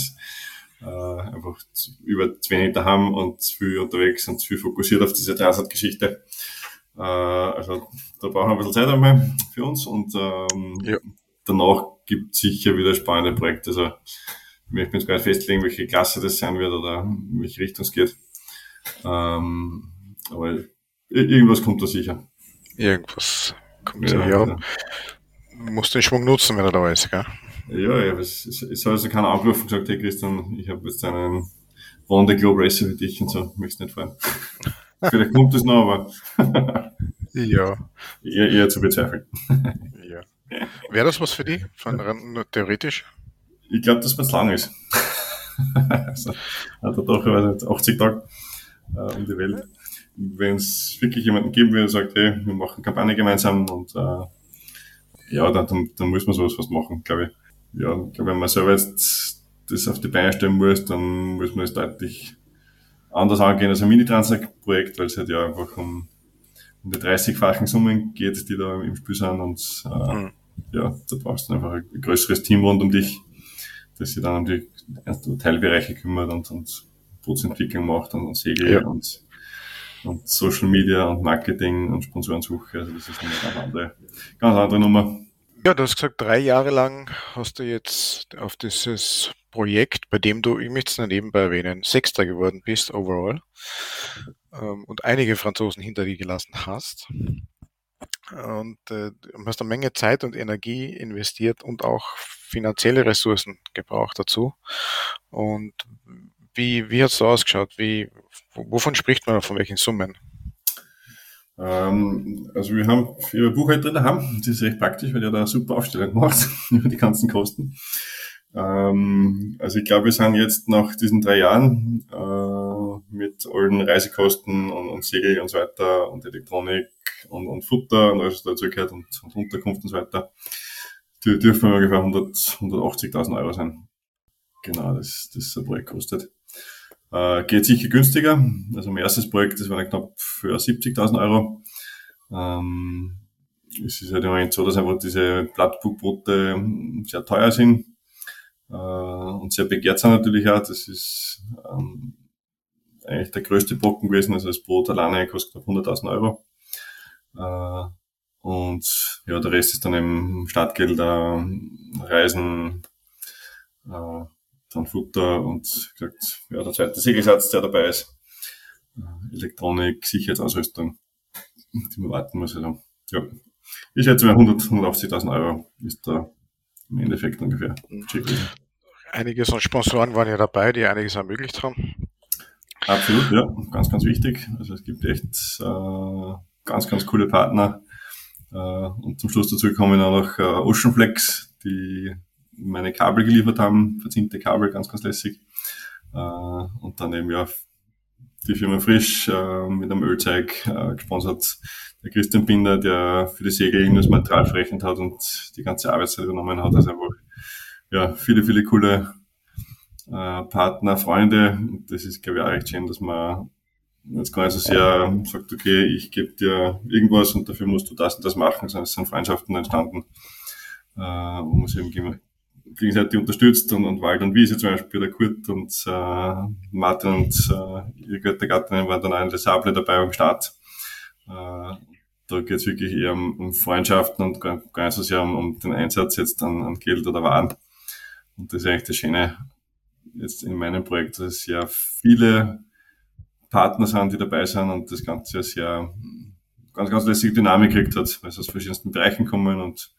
äh, einfach über zu wenig daheim und zu viel unterwegs und zu viel fokussiert auf diese Dreisat-Geschichte. Äh, also da brauchen wir ein bisschen Zeit einmal für uns und ähm, ja. danach gibt es sicher wieder spannende Projekte. Also ich möchte jetzt gar nicht festlegen, welche Klasse das sein wird oder in welche Richtung es geht. Ähm, aber irgendwas kommt da sicher. Irgendwas kommt ja, ja. ja. Musst den Schwung nutzen, wenn er da ist, gell? Ja, ja, es, es, es hat also keiner angerufen und gesagt, hey Christian, ich habe jetzt einen Wanda Globe Racer für dich und so, möchtest nicht fahren. Vielleicht kommt es noch, aber ja. eher, eher zu bezweifeln. ja. Wäre das was für dich, von theoretisch? Ich glaube, dass man es lang ist. also, hat er doch 80 Tage äh, um die Welt. Wenn es wirklich jemanden geben würde, der sagt, hey, wir machen Kampagne gemeinsam und äh, ja, dann, dann, dann muss man sowas was machen, glaube ich ja, ich glaube, wenn man selber jetzt das auf die Beine stellen muss, dann muss man es deutlich anders angehen als ein Mini-Transact-Projekt, weil es halt ja einfach um, um die 30-fachen Summen geht, die da im Spiel sind und äh, mhm. ja, da brauchst du einfach ein größeres Team rund um dich, das sich dann um die Teilbereiche kümmert und, und Bootsentwicklung macht und, und Segel ja. und, und Social Media und Marketing und Sponsorensuche. Also das ist eine ganz andere, ganz andere Nummer. Ja, du hast gesagt, drei Jahre lang hast du jetzt auf dieses Projekt, bei dem du, ich möchte es nebenbei erwähnen, Sechster geworden bist overall ähm, und einige Franzosen hinter dir gelassen hast. Und äh, hast eine Menge Zeit und Energie investiert und auch finanzielle Ressourcen gebraucht dazu. Und wie, wie hat es so ausgeschaut? Wie, wovon spricht man, von welchen Summen? Ähm, also wir haben ihre Buchhalter daheim, das ist recht praktisch, weil der da super Aufstellung macht über die ganzen Kosten. Ähm, also ich glaube, wir sind jetzt nach diesen drei Jahren äh, mit allen Reisekosten und, und Segel und so weiter und Elektronik und, und Futter und alles, was dazu gehört und, und Unterkunft und so weiter, die dürfen wir ungefähr 100, 180.000 Euro sein. Genau, das, das ein Projekt kostet. Äh, geht sicher günstiger. Also mein erstes Projekt, das war knapp für 70.000 Euro. Ähm, es ist halt im Moment so, dass einfach diese Blattbuchboote sehr teuer sind äh, und sehr begehrt sind natürlich auch. Das ist ähm, eigentlich der größte Brocken gewesen. Also das Boot alleine kostet knapp 100.000 Euro. Äh, und ja, der Rest ist dann eben Startgeld, äh, Reisen, äh, dann Futter und gesagt, ja, der zweite Segelsatz, der dabei ist, äh, Elektronik, Sicherheitsausrüstung, die man warten muss. Also, ja, ich schätze mal 100, 180.000 Euro ist da im Endeffekt ungefähr. Einige so Sponsoren waren ja dabei, die einiges ermöglicht haben. Absolut, ja, ganz, ganz wichtig. Also es gibt echt äh, ganz, ganz coole Partner. Äh, und zum Schluss dazu kommen auch noch äh, Oceanflex, die meine Kabel geliefert haben, verzinkte Kabel, ganz, ganz lässig. Äh, und dann eben ja die Firma Frisch äh, mit einem Ölzeug äh, gesponsert. Der Christian Binder, der für die Segel das Material verrechnet hat und die ganze Arbeitszeit übernommen hat. Also einfach ja, viele, viele coole äh, Partner, Freunde. Und das ist, glaube ich, auch recht schön, dass man jetzt gar nicht so sehr sagt, okay, ich gebe dir irgendwas und dafür musst du das und das machen, sondern es sind Freundschaften entstanden, äh, wo man sich eben gegenseitig unterstützt und, und Wald und Wiese zum Beispiel, der Kurt und äh, Martin und äh, ihre Göttergattinnen waren dann auch in der Sable dabei am Start. Äh, da geht es wirklich eher um, um, Freundschaften und gar, gar nicht so sehr um, um den Einsatz jetzt an, an Geld oder Waren. Und das ist eigentlich das Schöne jetzt in meinem Projekt, dass es ja viele Partner sind, die dabei sind und das Ganze sehr ganz, ganz lässige Dynamik gekriegt hat, weil es aus verschiedensten Bereichen kommen und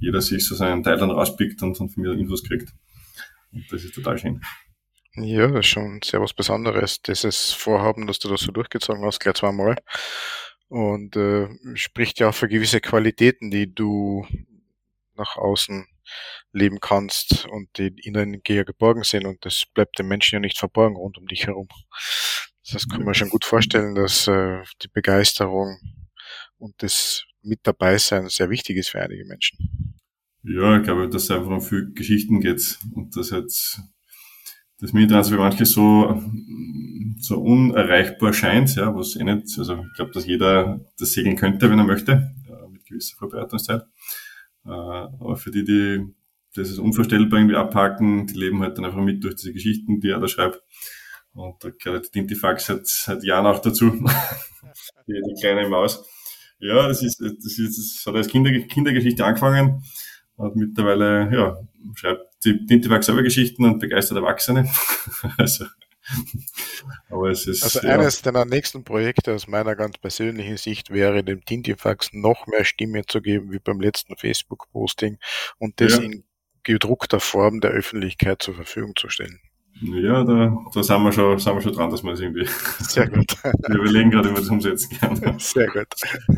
jeder sich so seinen Teil dann rauspickt und, und von mir Infos kriegt. Und das ist total schön. Ja, das ist schon sehr was Besonderes, dieses Vorhaben, dass du das so durchgezogen hast, gleich zweimal. Und äh, spricht ja auch für gewisse Qualitäten, die du nach außen leben kannst und die innen geborgen sind und das bleibt den Menschen ja nicht verborgen rund um dich herum. Das kann man schon gut vorstellen, dass äh, die Begeisterung und das mit dabei sein sehr wichtig ist für einige Menschen. Ja, ich glaube, dass es einfach um viele Geschichten geht und das jetzt das Mini-Trans für manche so, so unerreichbar scheint, ja, was eh nicht, also ich glaube, dass jeder das segeln könnte, wenn er möchte, ja, mit gewisser Vorbereitungszeit. Äh, aber für die, die das ist unvorstellbar irgendwie abhaken, die leben halt dann einfach mit durch diese Geschichten, die er da schreibt. Und da gehört die Dintifax seit, seit Jahren auch dazu. die, die kleine Maus. Ja, das ist, das ist, das hat als Kinder, Kindergeschichte angefangen. Und mittlerweile, ja, schreibt die Dintifax selber Geschichten und begeistert Erwachsene. also, aber es ist, also ja. eines deiner nächsten Projekte aus meiner ganz persönlichen Sicht wäre, dem Tintifax noch mehr Stimme zu geben wie beim letzten Facebook-Posting und das ja. in gedruckter Form der Öffentlichkeit zur Verfügung zu stellen. Ja, da, da sind, wir schon, sind wir schon dran, dass wir das irgendwie. Sehr gut. wir überlegen gerade, wie wir das umsetzen können. Sehr gut.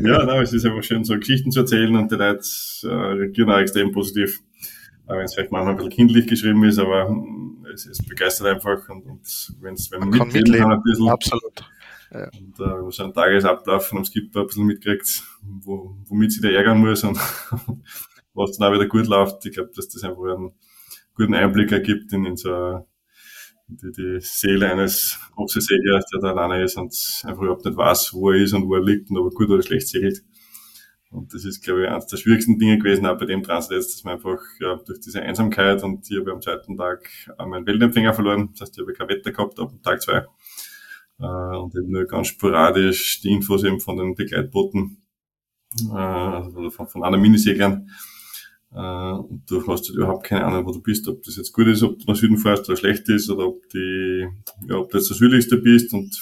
Ja, nein, es ist einfach schön, so Geschichten zu erzählen und die Leute äh, reagieren auch extrem positiv. Auch wenn es vielleicht manchmal ein bisschen kindlich geschrieben ist, aber hm, es, es begeistert einfach und, und wenn's, wenn man, man mitleben kann, ein bisschen. Absolut. Ja. Und äh, wenn man so einen Tagesablauf von einem Skipper ein bisschen mitkriegt, wo, womit sie da ärgern muss und was dann auch wieder gut läuft. Ich glaube, dass das einfach einen guten Einblick ergibt in, in so die, die Seele eines Hochseeseglers, der da alleine ist und einfach überhaupt nicht weiß, wo er ist und wo er liegt und ob er gut oder schlecht segelt. Und das ist, glaube ich, eines der schwierigsten Dinge gewesen, auch bei dem Translate, dass man einfach ja, durch diese Einsamkeit und hier beim zweiten Tag meinen Weltempfänger verloren. Das heißt, ich habe kein Wetter gehabt ab Tag zwei. Äh, und eben nur ganz sporadisch die Infos eben von den Begleitbooten, äh, also von, von anderen Miniseglern äh, und du hast halt überhaupt keine Ahnung, wo du bist, ob das jetzt gut ist, ob du nach Süden fährst oder schlecht ist, oder ob die, ja, ob du jetzt der südlichste bist und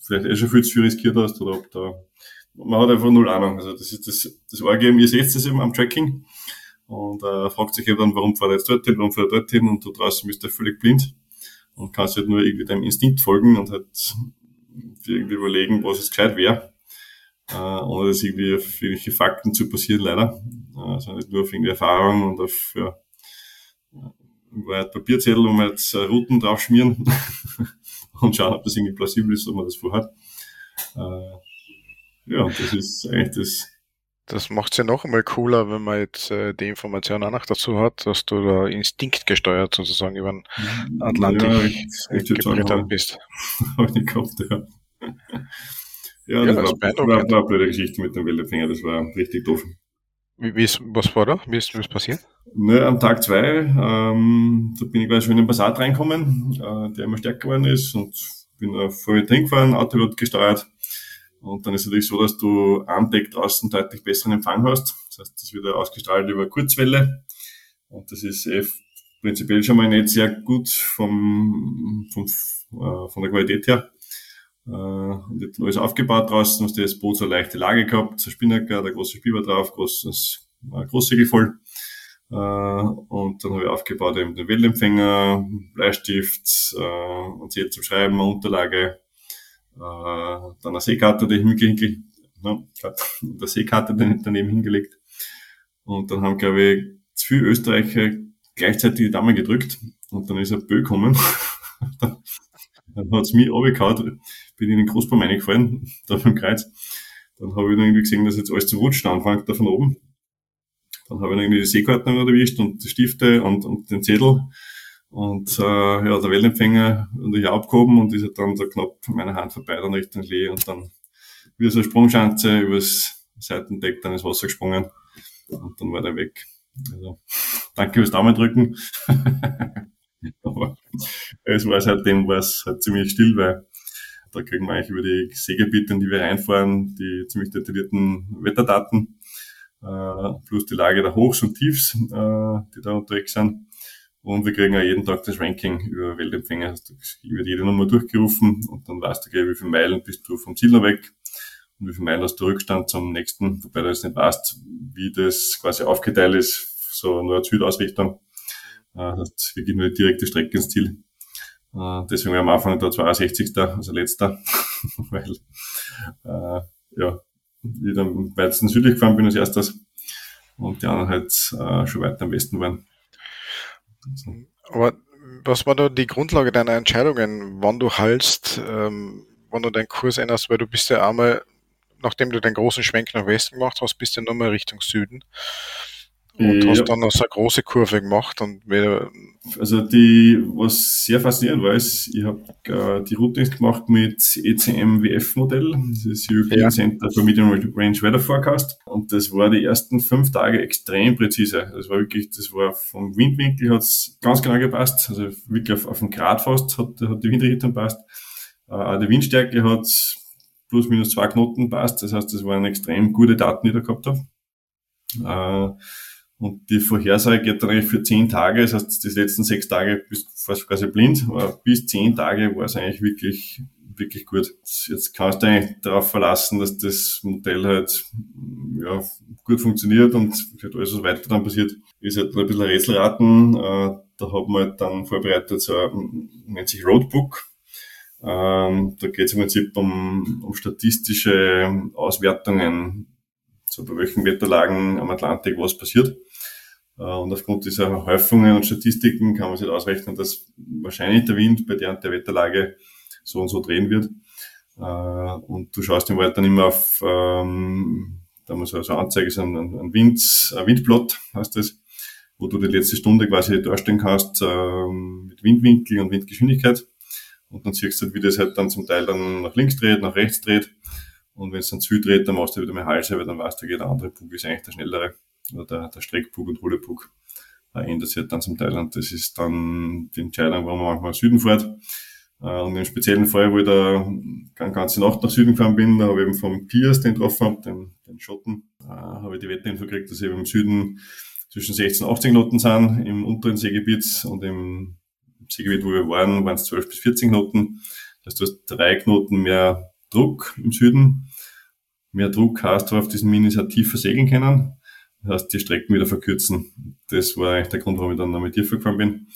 vielleicht eh schon viel zu viel riskiert hast, oder ob da, man hat einfach null Ahnung. Also das ist das, das Orgem, ihr seht es eben am Tracking. Und äh, fragt sich eben dann, warum fährt er jetzt dorthin, warum fährt er dorthin? Und du draußen bist du völlig blind und kannst halt nur irgendwie deinem Instinkt folgen und halt irgendwie überlegen, was jetzt gescheit wäre äh, ohne das irgendwie auf irgendwelche Fakten zu passieren, leider. Äh, sondern nicht nur auf irgendeine Erfahrung und auf ja, Papierzettel, wo wir jetzt äh, Routen drauf schmieren und schauen, ob das irgendwie plausibel ist, ob man das vorhat. Äh, ja, das ist eigentlich das. Das macht es ja noch einmal cooler, wenn man jetzt äh, die Information auch noch dazu hat, dass du da instinktgesteuert sozusagen über den Atlantik ja, ich, ich gebrettert bist. Habe ich nicht gehabt, ja. Ja, das, ja, das war, war, war eine blöde Geschichte mit dem Weltempfänger, das war richtig doof. Wie, wie ist, was war da? Wie ist, ist passiert? Ne, am Tag zwei, ähm, da bin ich quasi schon in den Passat reinkommen, äh, der immer stärker geworden ist und bin da voll mit drin gefahren, Autopilot gesteuert. Und dann ist es natürlich so, dass du am Deck draußen deutlich besseren Empfang hast. Das heißt, das wird ausgestrahlt über Kurzwelle. Und das ist eh prinzipiell schon mal nicht sehr gut vom, vom, äh, von der Qualität her. Äh, und ich alles aufgebaut draußen, hast das Boot so eine leichte Lage gehabt, so Spinnaker, der große Spieber drauf, großes, äh, Großsegel voll. Äh, und dann habe ich aufgebaut eben den Weltempfänger, Bleistift, äh, und Zettel zum Schreiben, eine Unterlage, äh, dann eine Seekarte, die hingelegt, ne, eine Seekarte daneben hingelegt. Und dann haben, glaube ich, viele Österreicher gleichzeitig die Daumen gedrückt und dann ist ein Bö gekommen. dann hat's mich runtergehauen, bin in den Großbaum reingefallen, da beim Kreuz. Dann habe ich dann irgendwie gesehen, dass jetzt alles zu rutschen anfängt da von oben. Dann habe ich dann irgendwie die Seekarten erwischt und die Stifte und, und den Zettel. Und äh, ja, der Wellenempfänger und ich abgehoben und ist dann so knapp von meiner Hand vorbei, dann Richtung Lee und dann wie so eine Sprungschanze übers Seitendeck dann ins Wasser gesprungen und dann war der weg. Also, danke fürs Daumen drücken. Aber es war seitdem war es halt ziemlich still, weil da kriegen wir eigentlich über die Segelbieten, die wir reinfahren, die ziemlich detaillierten Wetterdaten, äh, plus die Lage der Hochs und Tiefs, äh, die da unterwegs sind. Und wir kriegen ja jeden Tag das Ranking über Weltempfänger. Also wird jede Nummer durchgerufen und dann weißt du, wie viele Meilen bist du vom Ziel noch weg und wie viele Meilen hast du Rückstand zum nächsten, wobei du jetzt nicht weißt, wie das quasi aufgeteilt ist, so Nord-Süd-Ausrichtung. Äh, das heißt, wir gehen nur die direkte Strecke ins Ziel. Äh, deswegen am Anfang da 62. also letzter, weil äh, ja, ich dann weitestens südlich gefahren bin als erstes und die anderen halt äh, schon weiter am Westen waren. Aber was war da die Grundlage deiner Entscheidungen, wann du halst, ähm, wann du deinen Kurs änderst, weil du bist ja einmal, nachdem du den großen Schwenk nach Westen gemacht hast, bist du nochmal Richtung Süden und ja. hast dann noch so eine große Kurve gemacht und wieder also die, was sehr faszinierend war, ist, ich habe äh, die Route gemacht mit ECM WF Modell, das ist European ja. Center for Medium Range Weather Forecast und das war die ersten fünf Tage extrem präzise. Das war wirklich, das war vom Windwinkel hat's ganz genau gepasst, also wirklich auf, auf den Grad fast hat, hat die Windrichtung passt. Äh, die Windstärke hat plus minus zwei Knoten passt, das heißt, das waren extrem gute Daten, die ich da gehabt habe. Äh, und die Vorhersage geht dann eigentlich für zehn Tage, das heißt, die letzten sechs Tage bist du quasi blind, aber bis zehn Tage war es eigentlich wirklich, wirklich gut. Jetzt kannst du eigentlich darauf verlassen, dass das Modell halt, ja, gut funktioniert und halt alles, was weiter dann passiert, ist halt ein bisschen Rätselraten. Äh, da haben wir halt dann vorbereitet, so, nennt sich Roadbook. Ähm, da geht es im Prinzip um, um statistische Auswertungen, so bei welchen Wetterlagen am Atlantik was passiert. Äh, und aufgrund dieser Häufungen und Statistiken kann man sich ausrechnen, dass wahrscheinlich der Wind bei der der Wetterlage so und so drehen wird. Äh, und du schaust im Wald dann immer auf, ähm, da muss also Anzeige ist ein, ein, Wind, ein Windplot, heißt das, wo du die letzte Stunde quasi darstellen kannst ähm, mit Windwinkel und Windgeschwindigkeit. Und dann siehst du halt, wie das halt dann zum Teil dann nach links dreht, nach rechts dreht. Und wenn es dann zu dreht, dann machst du wieder mehr Halse, weil dann weißt du, der andere Bug ist eigentlich der schnellere oder der, der Streckbug und Rudebug äh, ändert sich halt dann zum Teil. Und das ist dann die Entscheidung, warum man manchmal Süden fährt. Äh, und im speziellen Fall, wo ich da eine ganze Nacht nach Süden gefahren bin, da habe ich eben vom Piers den getroffen den, den Schotten, äh, habe ich die Wetterinfo gekriegt, dass ich im Süden zwischen 16 und 18 Knoten sind, im unteren Seegebiet und im Seegebiet, wo wir waren, waren es 12 bis 14 Knoten. Das heißt, du hast drei Knoten mehr Druck im Süden. Mehr Druck heißt, du auf diesen Minis halt tiefer segeln können. Das heißt, die Strecken wieder verkürzen. Das war eigentlich der Grund, warum ich dann noch mit tiefer gefahren bin.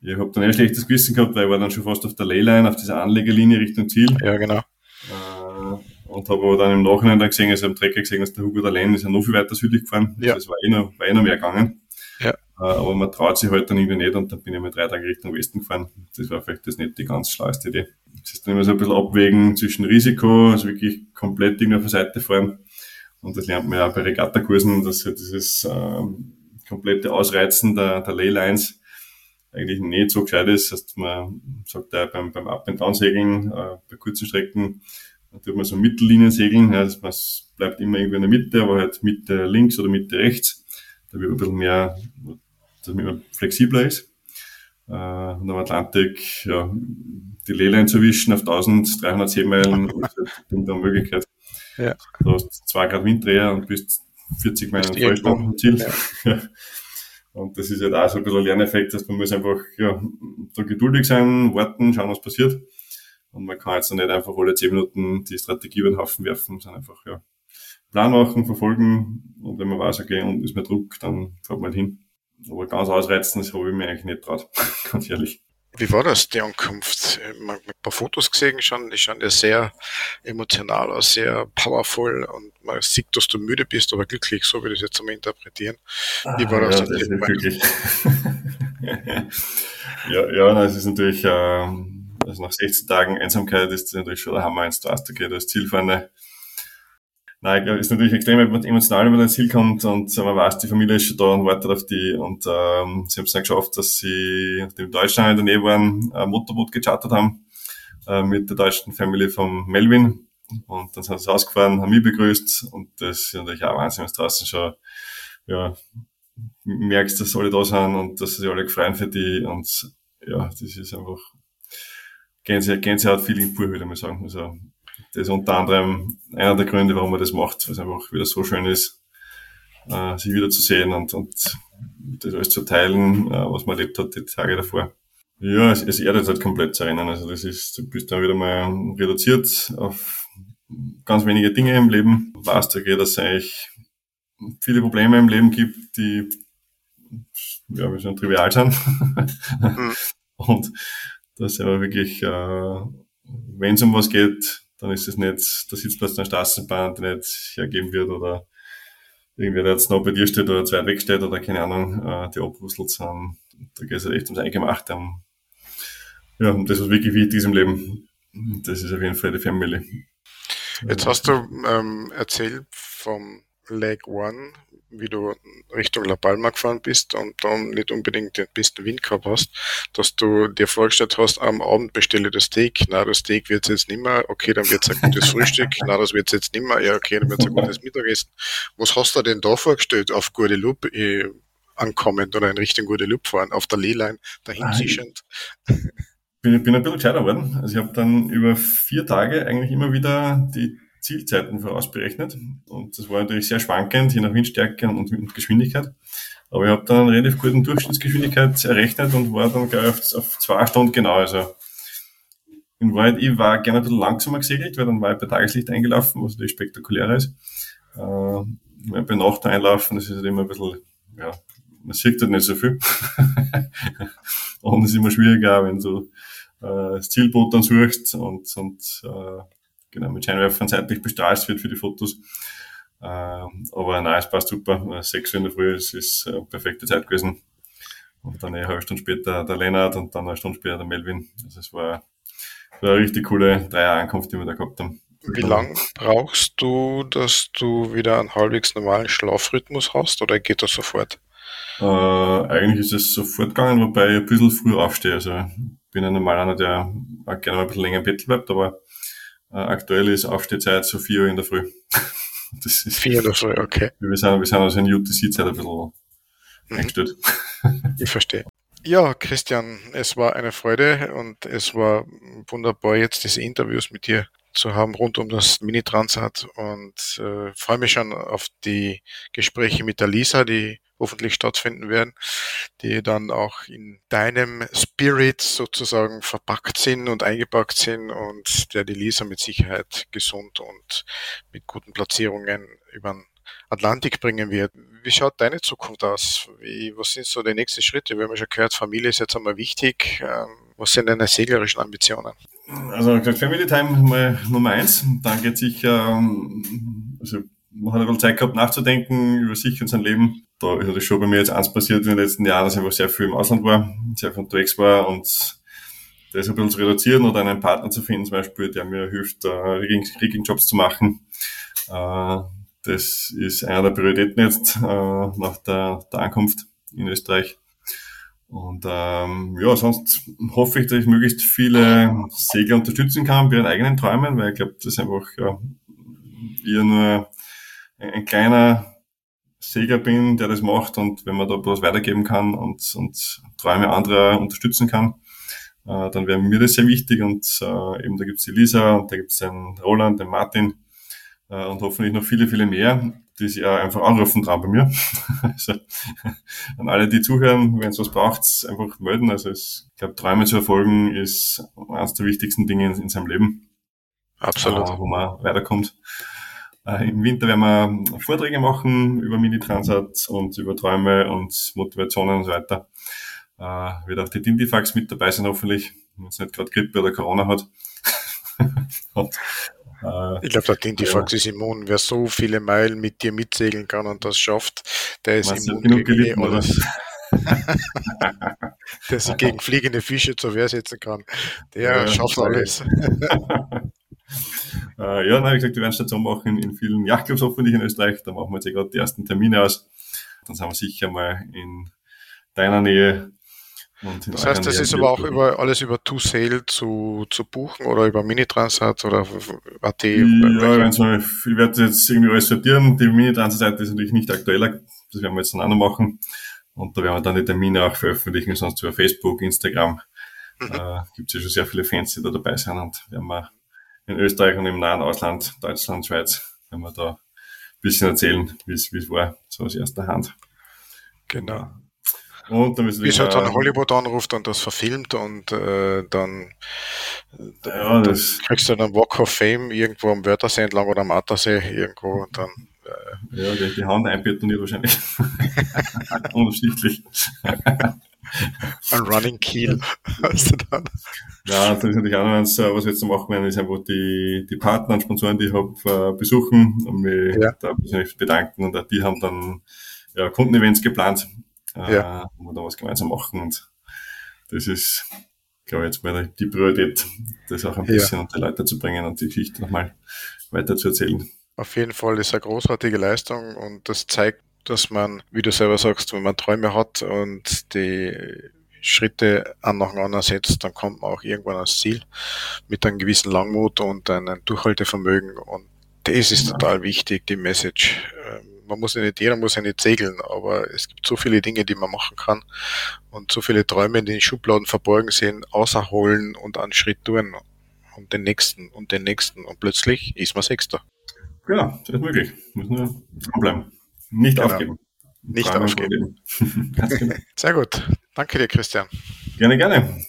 Ich habe dann ein schlechtes Gewissen gehabt, weil ich war dann schon fast auf der Leyline, auf dieser Anlegelinie Richtung Ziel. Ja, genau. Äh, und habe aber dann im Nachhinein dann gesehen, also am Trecker gesehen, dass der Hugo der Lane ist ja noch viel weiter südlich gefahren. Ja. Also es war eh noch, war eh noch mehr gegangen. Ja. Äh, aber man traut sich halt dann irgendwie nicht und dann bin ich mal drei Tage Richtung Westen gefahren. Das war vielleicht das nicht die ganz schlauste Idee. Es ist dann immer so ein bisschen abwägen zwischen Risiko, also wirklich komplett irgendwie auf der Seite fahren und das lernt man ja bei Regattakursen, dass ja dieses ähm, komplette Ausreizen der, der Leylines eigentlich nicht so gescheit ist. Das heißt, man sagt ja beim, beim Up- and Down-Segeln, äh, bei kurzen Strecken, da tut man so Mittellinien segeln, ja, das, man bleibt immer irgendwie in der Mitte, aber halt Mitte links oder Mitte rechts. Da wird ein bisschen mehr, dass man flexibler ist. Äh, und am Atlantik, ja, die Leyline zu wischen auf 1300 Seemeilen ist halt eine Möglichkeit. Ja. Du hast zwei Grad Winddreher und bist 40 Meilen Vollstand am Ziel. Ja. Und das ist halt auch so ein bisschen ein Lerneffekt, dass man muss einfach ja, da geduldig sein, warten, schauen, was passiert. Und man kann jetzt nicht einfach alle 10 Minuten die Strategie über den Haufen werfen, sondern einfach ja, Plan machen, verfolgen und wenn man weiß, okay, und ist mehr Druck, dann fährt man halt hin. Aber ganz ausreizen, das habe ich mir eigentlich nicht traut, ganz ehrlich. Wie war das, die Ankunft? Ich habe ein paar Fotos gesehen, schon, die schauen ja sehr emotional aus, sehr powerful und man sieht, dass du müde bist, aber glücklich, so würde ich es jetzt einmal interpretieren. Wie war ah, das? Ja, das glücklich. ja, ja, es ist natürlich, äh, also nach 16 Tagen Einsamkeit ist das natürlich schon der Hammer ins Taste, okay, das Zielfahne Nein, ist natürlich extrem emotional, wenn man ins Ziel kommt und man weiß, die Familie ist schon da und wartet auf die. Und ähm, sie haben es dann geschafft, dass sie, nachdem Deutschland in der Nähe waren, ein Motorboot gechartert haben äh, mit der deutschen Family von Melvin. Und dann sind sie rausgefahren, haben mich begrüßt und das ist natürlich auch Wahnsinn, wenn du draußen schon ja, merkst, dass alle da sind und dass sie alle freuen für die und ja, das ist einfach Gänsehaut, Gänsehaut-Feeling pur, würde ich mal sagen. Also das ist unter anderem einer der Gründe, warum man das macht, weil es einfach wieder so schön ist, äh, sich wieder zu sehen und, und das alles zu teilen, äh, was man erlebt hat die Tage davor. Ja, es, es erdet halt komplett zu erinnern. Also das ist, du bist dann wieder mal reduziert auf ganz wenige Dinge im Leben. Du weißt okay, dass es eigentlich viele Probleme im Leben gibt, die ja, wie schon trivial sind. Mhm. und dass er wirklich, äh, wenn es um was geht, dann ist es nicht der Sitzplatz der Straßenbahn, der nicht hergeben wird oder irgendwer, der jetzt noch bei dir steht oder zwei weg steht oder keine Ahnung, äh, die abwuselt, sondern da geht es halt echt ums Eingemachte. Um, ja, um das, was wirklich wichtig ist im Leben. Das ist auf jeden Fall die Family. Jetzt hast du ähm, erzählt vom Leg One, wie du Richtung La Palma gefahren bist und dann nicht unbedingt den besten Wind gehabt hast, dass du dir vorgestellt hast, am Abend bestelle das Steak, na, das Steak wird jetzt nicht mehr, okay, dann wird es ein gutes Frühstück, na, das wird jetzt nicht mehr, ja, okay, dann wird es ein gutes Mittagessen. Was hast du denn da vorgestellt auf Guadeloupe äh, ankommend oder in Richtung Guadeloupe fahren, auf der Leyline dahin zischend? Bin, bin ein bisschen gescheiter geworden. Also ich habe dann über vier Tage eigentlich immer wieder die Zielzeiten vorausberechnet. Und das war natürlich sehr schwankend, je nach Windstärke und, Geschwindigkeit. Aber ich habe dann eine relativ gute Durchschnittsgeschwindigkeit errechnet und war dann gleich auf, auf zwei Stunden genau. Also in Wahrheit, ich war gerne ein bisschen langsamer gesegelt, weil dann war ich bei Tageslicht eingelaufen, was natürlich spektakulärer ist. Äh, bei Nacht einlaufen, das ist halt immer ein bisschen, ja, man sieht halt nicht so viel. und es ist immer schwieriger, wenn du äh, das Zielboot dann suchst und, und äh, genau, mit Scheinwerfern seitlich bestrahlt wird für die Fotos. Äh, aber nein, es passt super. Sechs Uhr in der Früh, es ist eine perfekte Zeit gewesen. Und dann eine halbe Stunde später der Lennart und dann eine Stunde später der Melvin. Also es war, war eine richtig coole Dreier-Ankunft, die wir da gehabt haben. Wie lang brauchst du, dass du wieder einen halbwegs normalen Schlafrhythmus hast oder geht das sofort? Äh, eigentlich ist es sofort gegangen, wobei ich ein bisschen früh aufstehe. Also ich bin ja normal einer, der auch gerne mal ein bisschen länger im Bett bleibt, aber äh, aktuell ist Aufstehzeit so 4 Uhr in der Früh. das ist 4 Uhr in der Früh, okay. Wir sind, wir sind also in UTC-Zeit ein bisschen mhm. eingestellt. Ich verstehe. Ja, Christian, es war eine Freude und es war wunderbar, jetzt diese Interviews mit dir zu haben rund um das Mini-Transat und äh, freue mich schon auf die Gespräche mit der Lisa, die hoffentlich stattfinden werden, die dann auch in deinem Spirit sozusagen verpackt sind und eingepackt sind und der die Lisa mit Sicherheit gesund und mit guten Platzierungen über den Atlantik bringen wird. Wie schaut deine Zukunft aus? Wie, was sind so die nächsten Schritte? Wir haben ja schon gehört, Familie ist jetzt einmal wichtig. Ähm, was sind deine seglerischen Ambitionen? Also Family Time Nummer eins. Dann geht sich, ähm, also man hat ein bisschen Zeit gehabt nachzudenken über sich und sein Leben. Da ist das schon bei mir jetzt eins passiert in den letzten Jahren, dass ich einfach sehr viel im Ausland war, sehr viel unterwegs war und das ein bisschen zu reduzieren oder einen Partner zu finden, zum Beispiel, der mir hilft, äh, Rigging-Jobs zu machen. Äh, das ist einer der Prioritäten jetzt äh, nach der, Ankunft in Österreich. Und ähm, ja, sonst hoffe ich, dass ich möglichst viele Segler unterstützen kann bei ihren eigenen Träumen, weil ich glaube, das ist einfach ja, eher nur ein kleiner Segler bin, der das macht und wenn man da was weitergeben kann und, und Träume anderer unterstützen kann, äh, dann wäre mir das sehr wichtig und äh, eben da gibt's die Lisa und da gibt's den Roland, den Martin äh, und hoffentlich noch viele, viele mehr, die sich auch einfach anrufen dran bei mir. also, an alle, die zuhören, wenn es was braucht, einfach melden. Also es, ich glaube, Träume zu erfolgen ist eines der wichtigsten Dinge in, in seinem Leben. Absolut. Äh, wo man weiterkommt. Äh, Im Winter werden wir Vorträge machen über Mini-Transat und über Träume und Motivationen und so weiter. Äh, wird auch die Dintifax mit dabei sein, hoffentlich, wenn es nicht gerade Grippe oder Corona hat. und äh, ich glaube, der Tintifax ja. ist immun. Wer so viele Meilen mit dir mitsegeln kann und das schafft, der ist immun gegen gelitten, alles. der sich gegen fliegende Fische zur Wehr setzen kann. Der ja, schafft alles. äh, ja, dann habe ich gesagt, wir werden Station machen in vielen Yachtclubs hoffentlich in Österreich. Da machen wir jetzt ja gerade die ersten Termine aus. Dann sind wir sicher mal in deiner Nähe das heißt, das ist aber auch über, alles über To Sale zu, zu buchen oder über Minitransat oder AT? Ja, mal, ich werde jetzt irgendwie alles sortieren. Die Minitransat-Seite ist natürlich nicht aktueller. Das werden wir jetzt dann auch noch machen. Und da werden wir dann die Termine auch veröffentlichen, sonst über Facebook, Instagram. Mhm. Äh, Gibt es ja schon sehr viele Fans, die da dabei sind und werden wir in Österreich und im nahen Ausland, Deutschland, Schweiz, werden wir da ein bisschen erzählen, wie es war, so aus erster Hand. Genau. Und dann Bis halt dann Hollywood anruft und das verfilmt und äh, dann, ja, das kriegst du dann Walk of Fame irgendwo am Wörthersee entlang oder am Attersee irgendwo und dann äh, ja, die, Hand einbetoniert wahrscheinlich. Unterschiedlich. Ein Running Keel. du dann. Ja, das ist natürlich auch noch eins, was wir jetzt machen werden, ist einfach die, die Partner und Sponsoren, die ich habe, äh, besuchen und mich ja. da persönlich bedanken. Und auch die haben dann ja, Kundenevents geplant, äh, ja. wo wir da was gemeinsam machen. Und das ist, glaube ich, jetzt mal die Priorität, das auch ein bisschen ja. unter Leute zu bringen und die Geschichte nochmal weiter zu erzählen. Auf jeden Fall ist eine großartige Leistung und das zeigt, dass man, wie du selber sagst, wenn man Träume hat und die Schritte an nach anderen setzt, dann kommt man auch irgendwann ans Ziel mit einem gewissen Langmut und einem Durchhaltevermögen und das ist total wichtig, die Message. Ähm, man muss ja nicht, jeder muss ja nicht segeln, aber es gibt so viele Dinge, die man machen kann und so viele Träume, die in den Schubladen verborgen sind, außerholen und einen Schritt tun und den nächsten und den nächsten und plötzlich ist man Sechster. Genau, das ist möglich. Muss nur dranbleiben. Nicht genau. aufgeben. Nicht aufgeben. genau. Sehr gut. Danke dir, Christian. Gerne, gerne.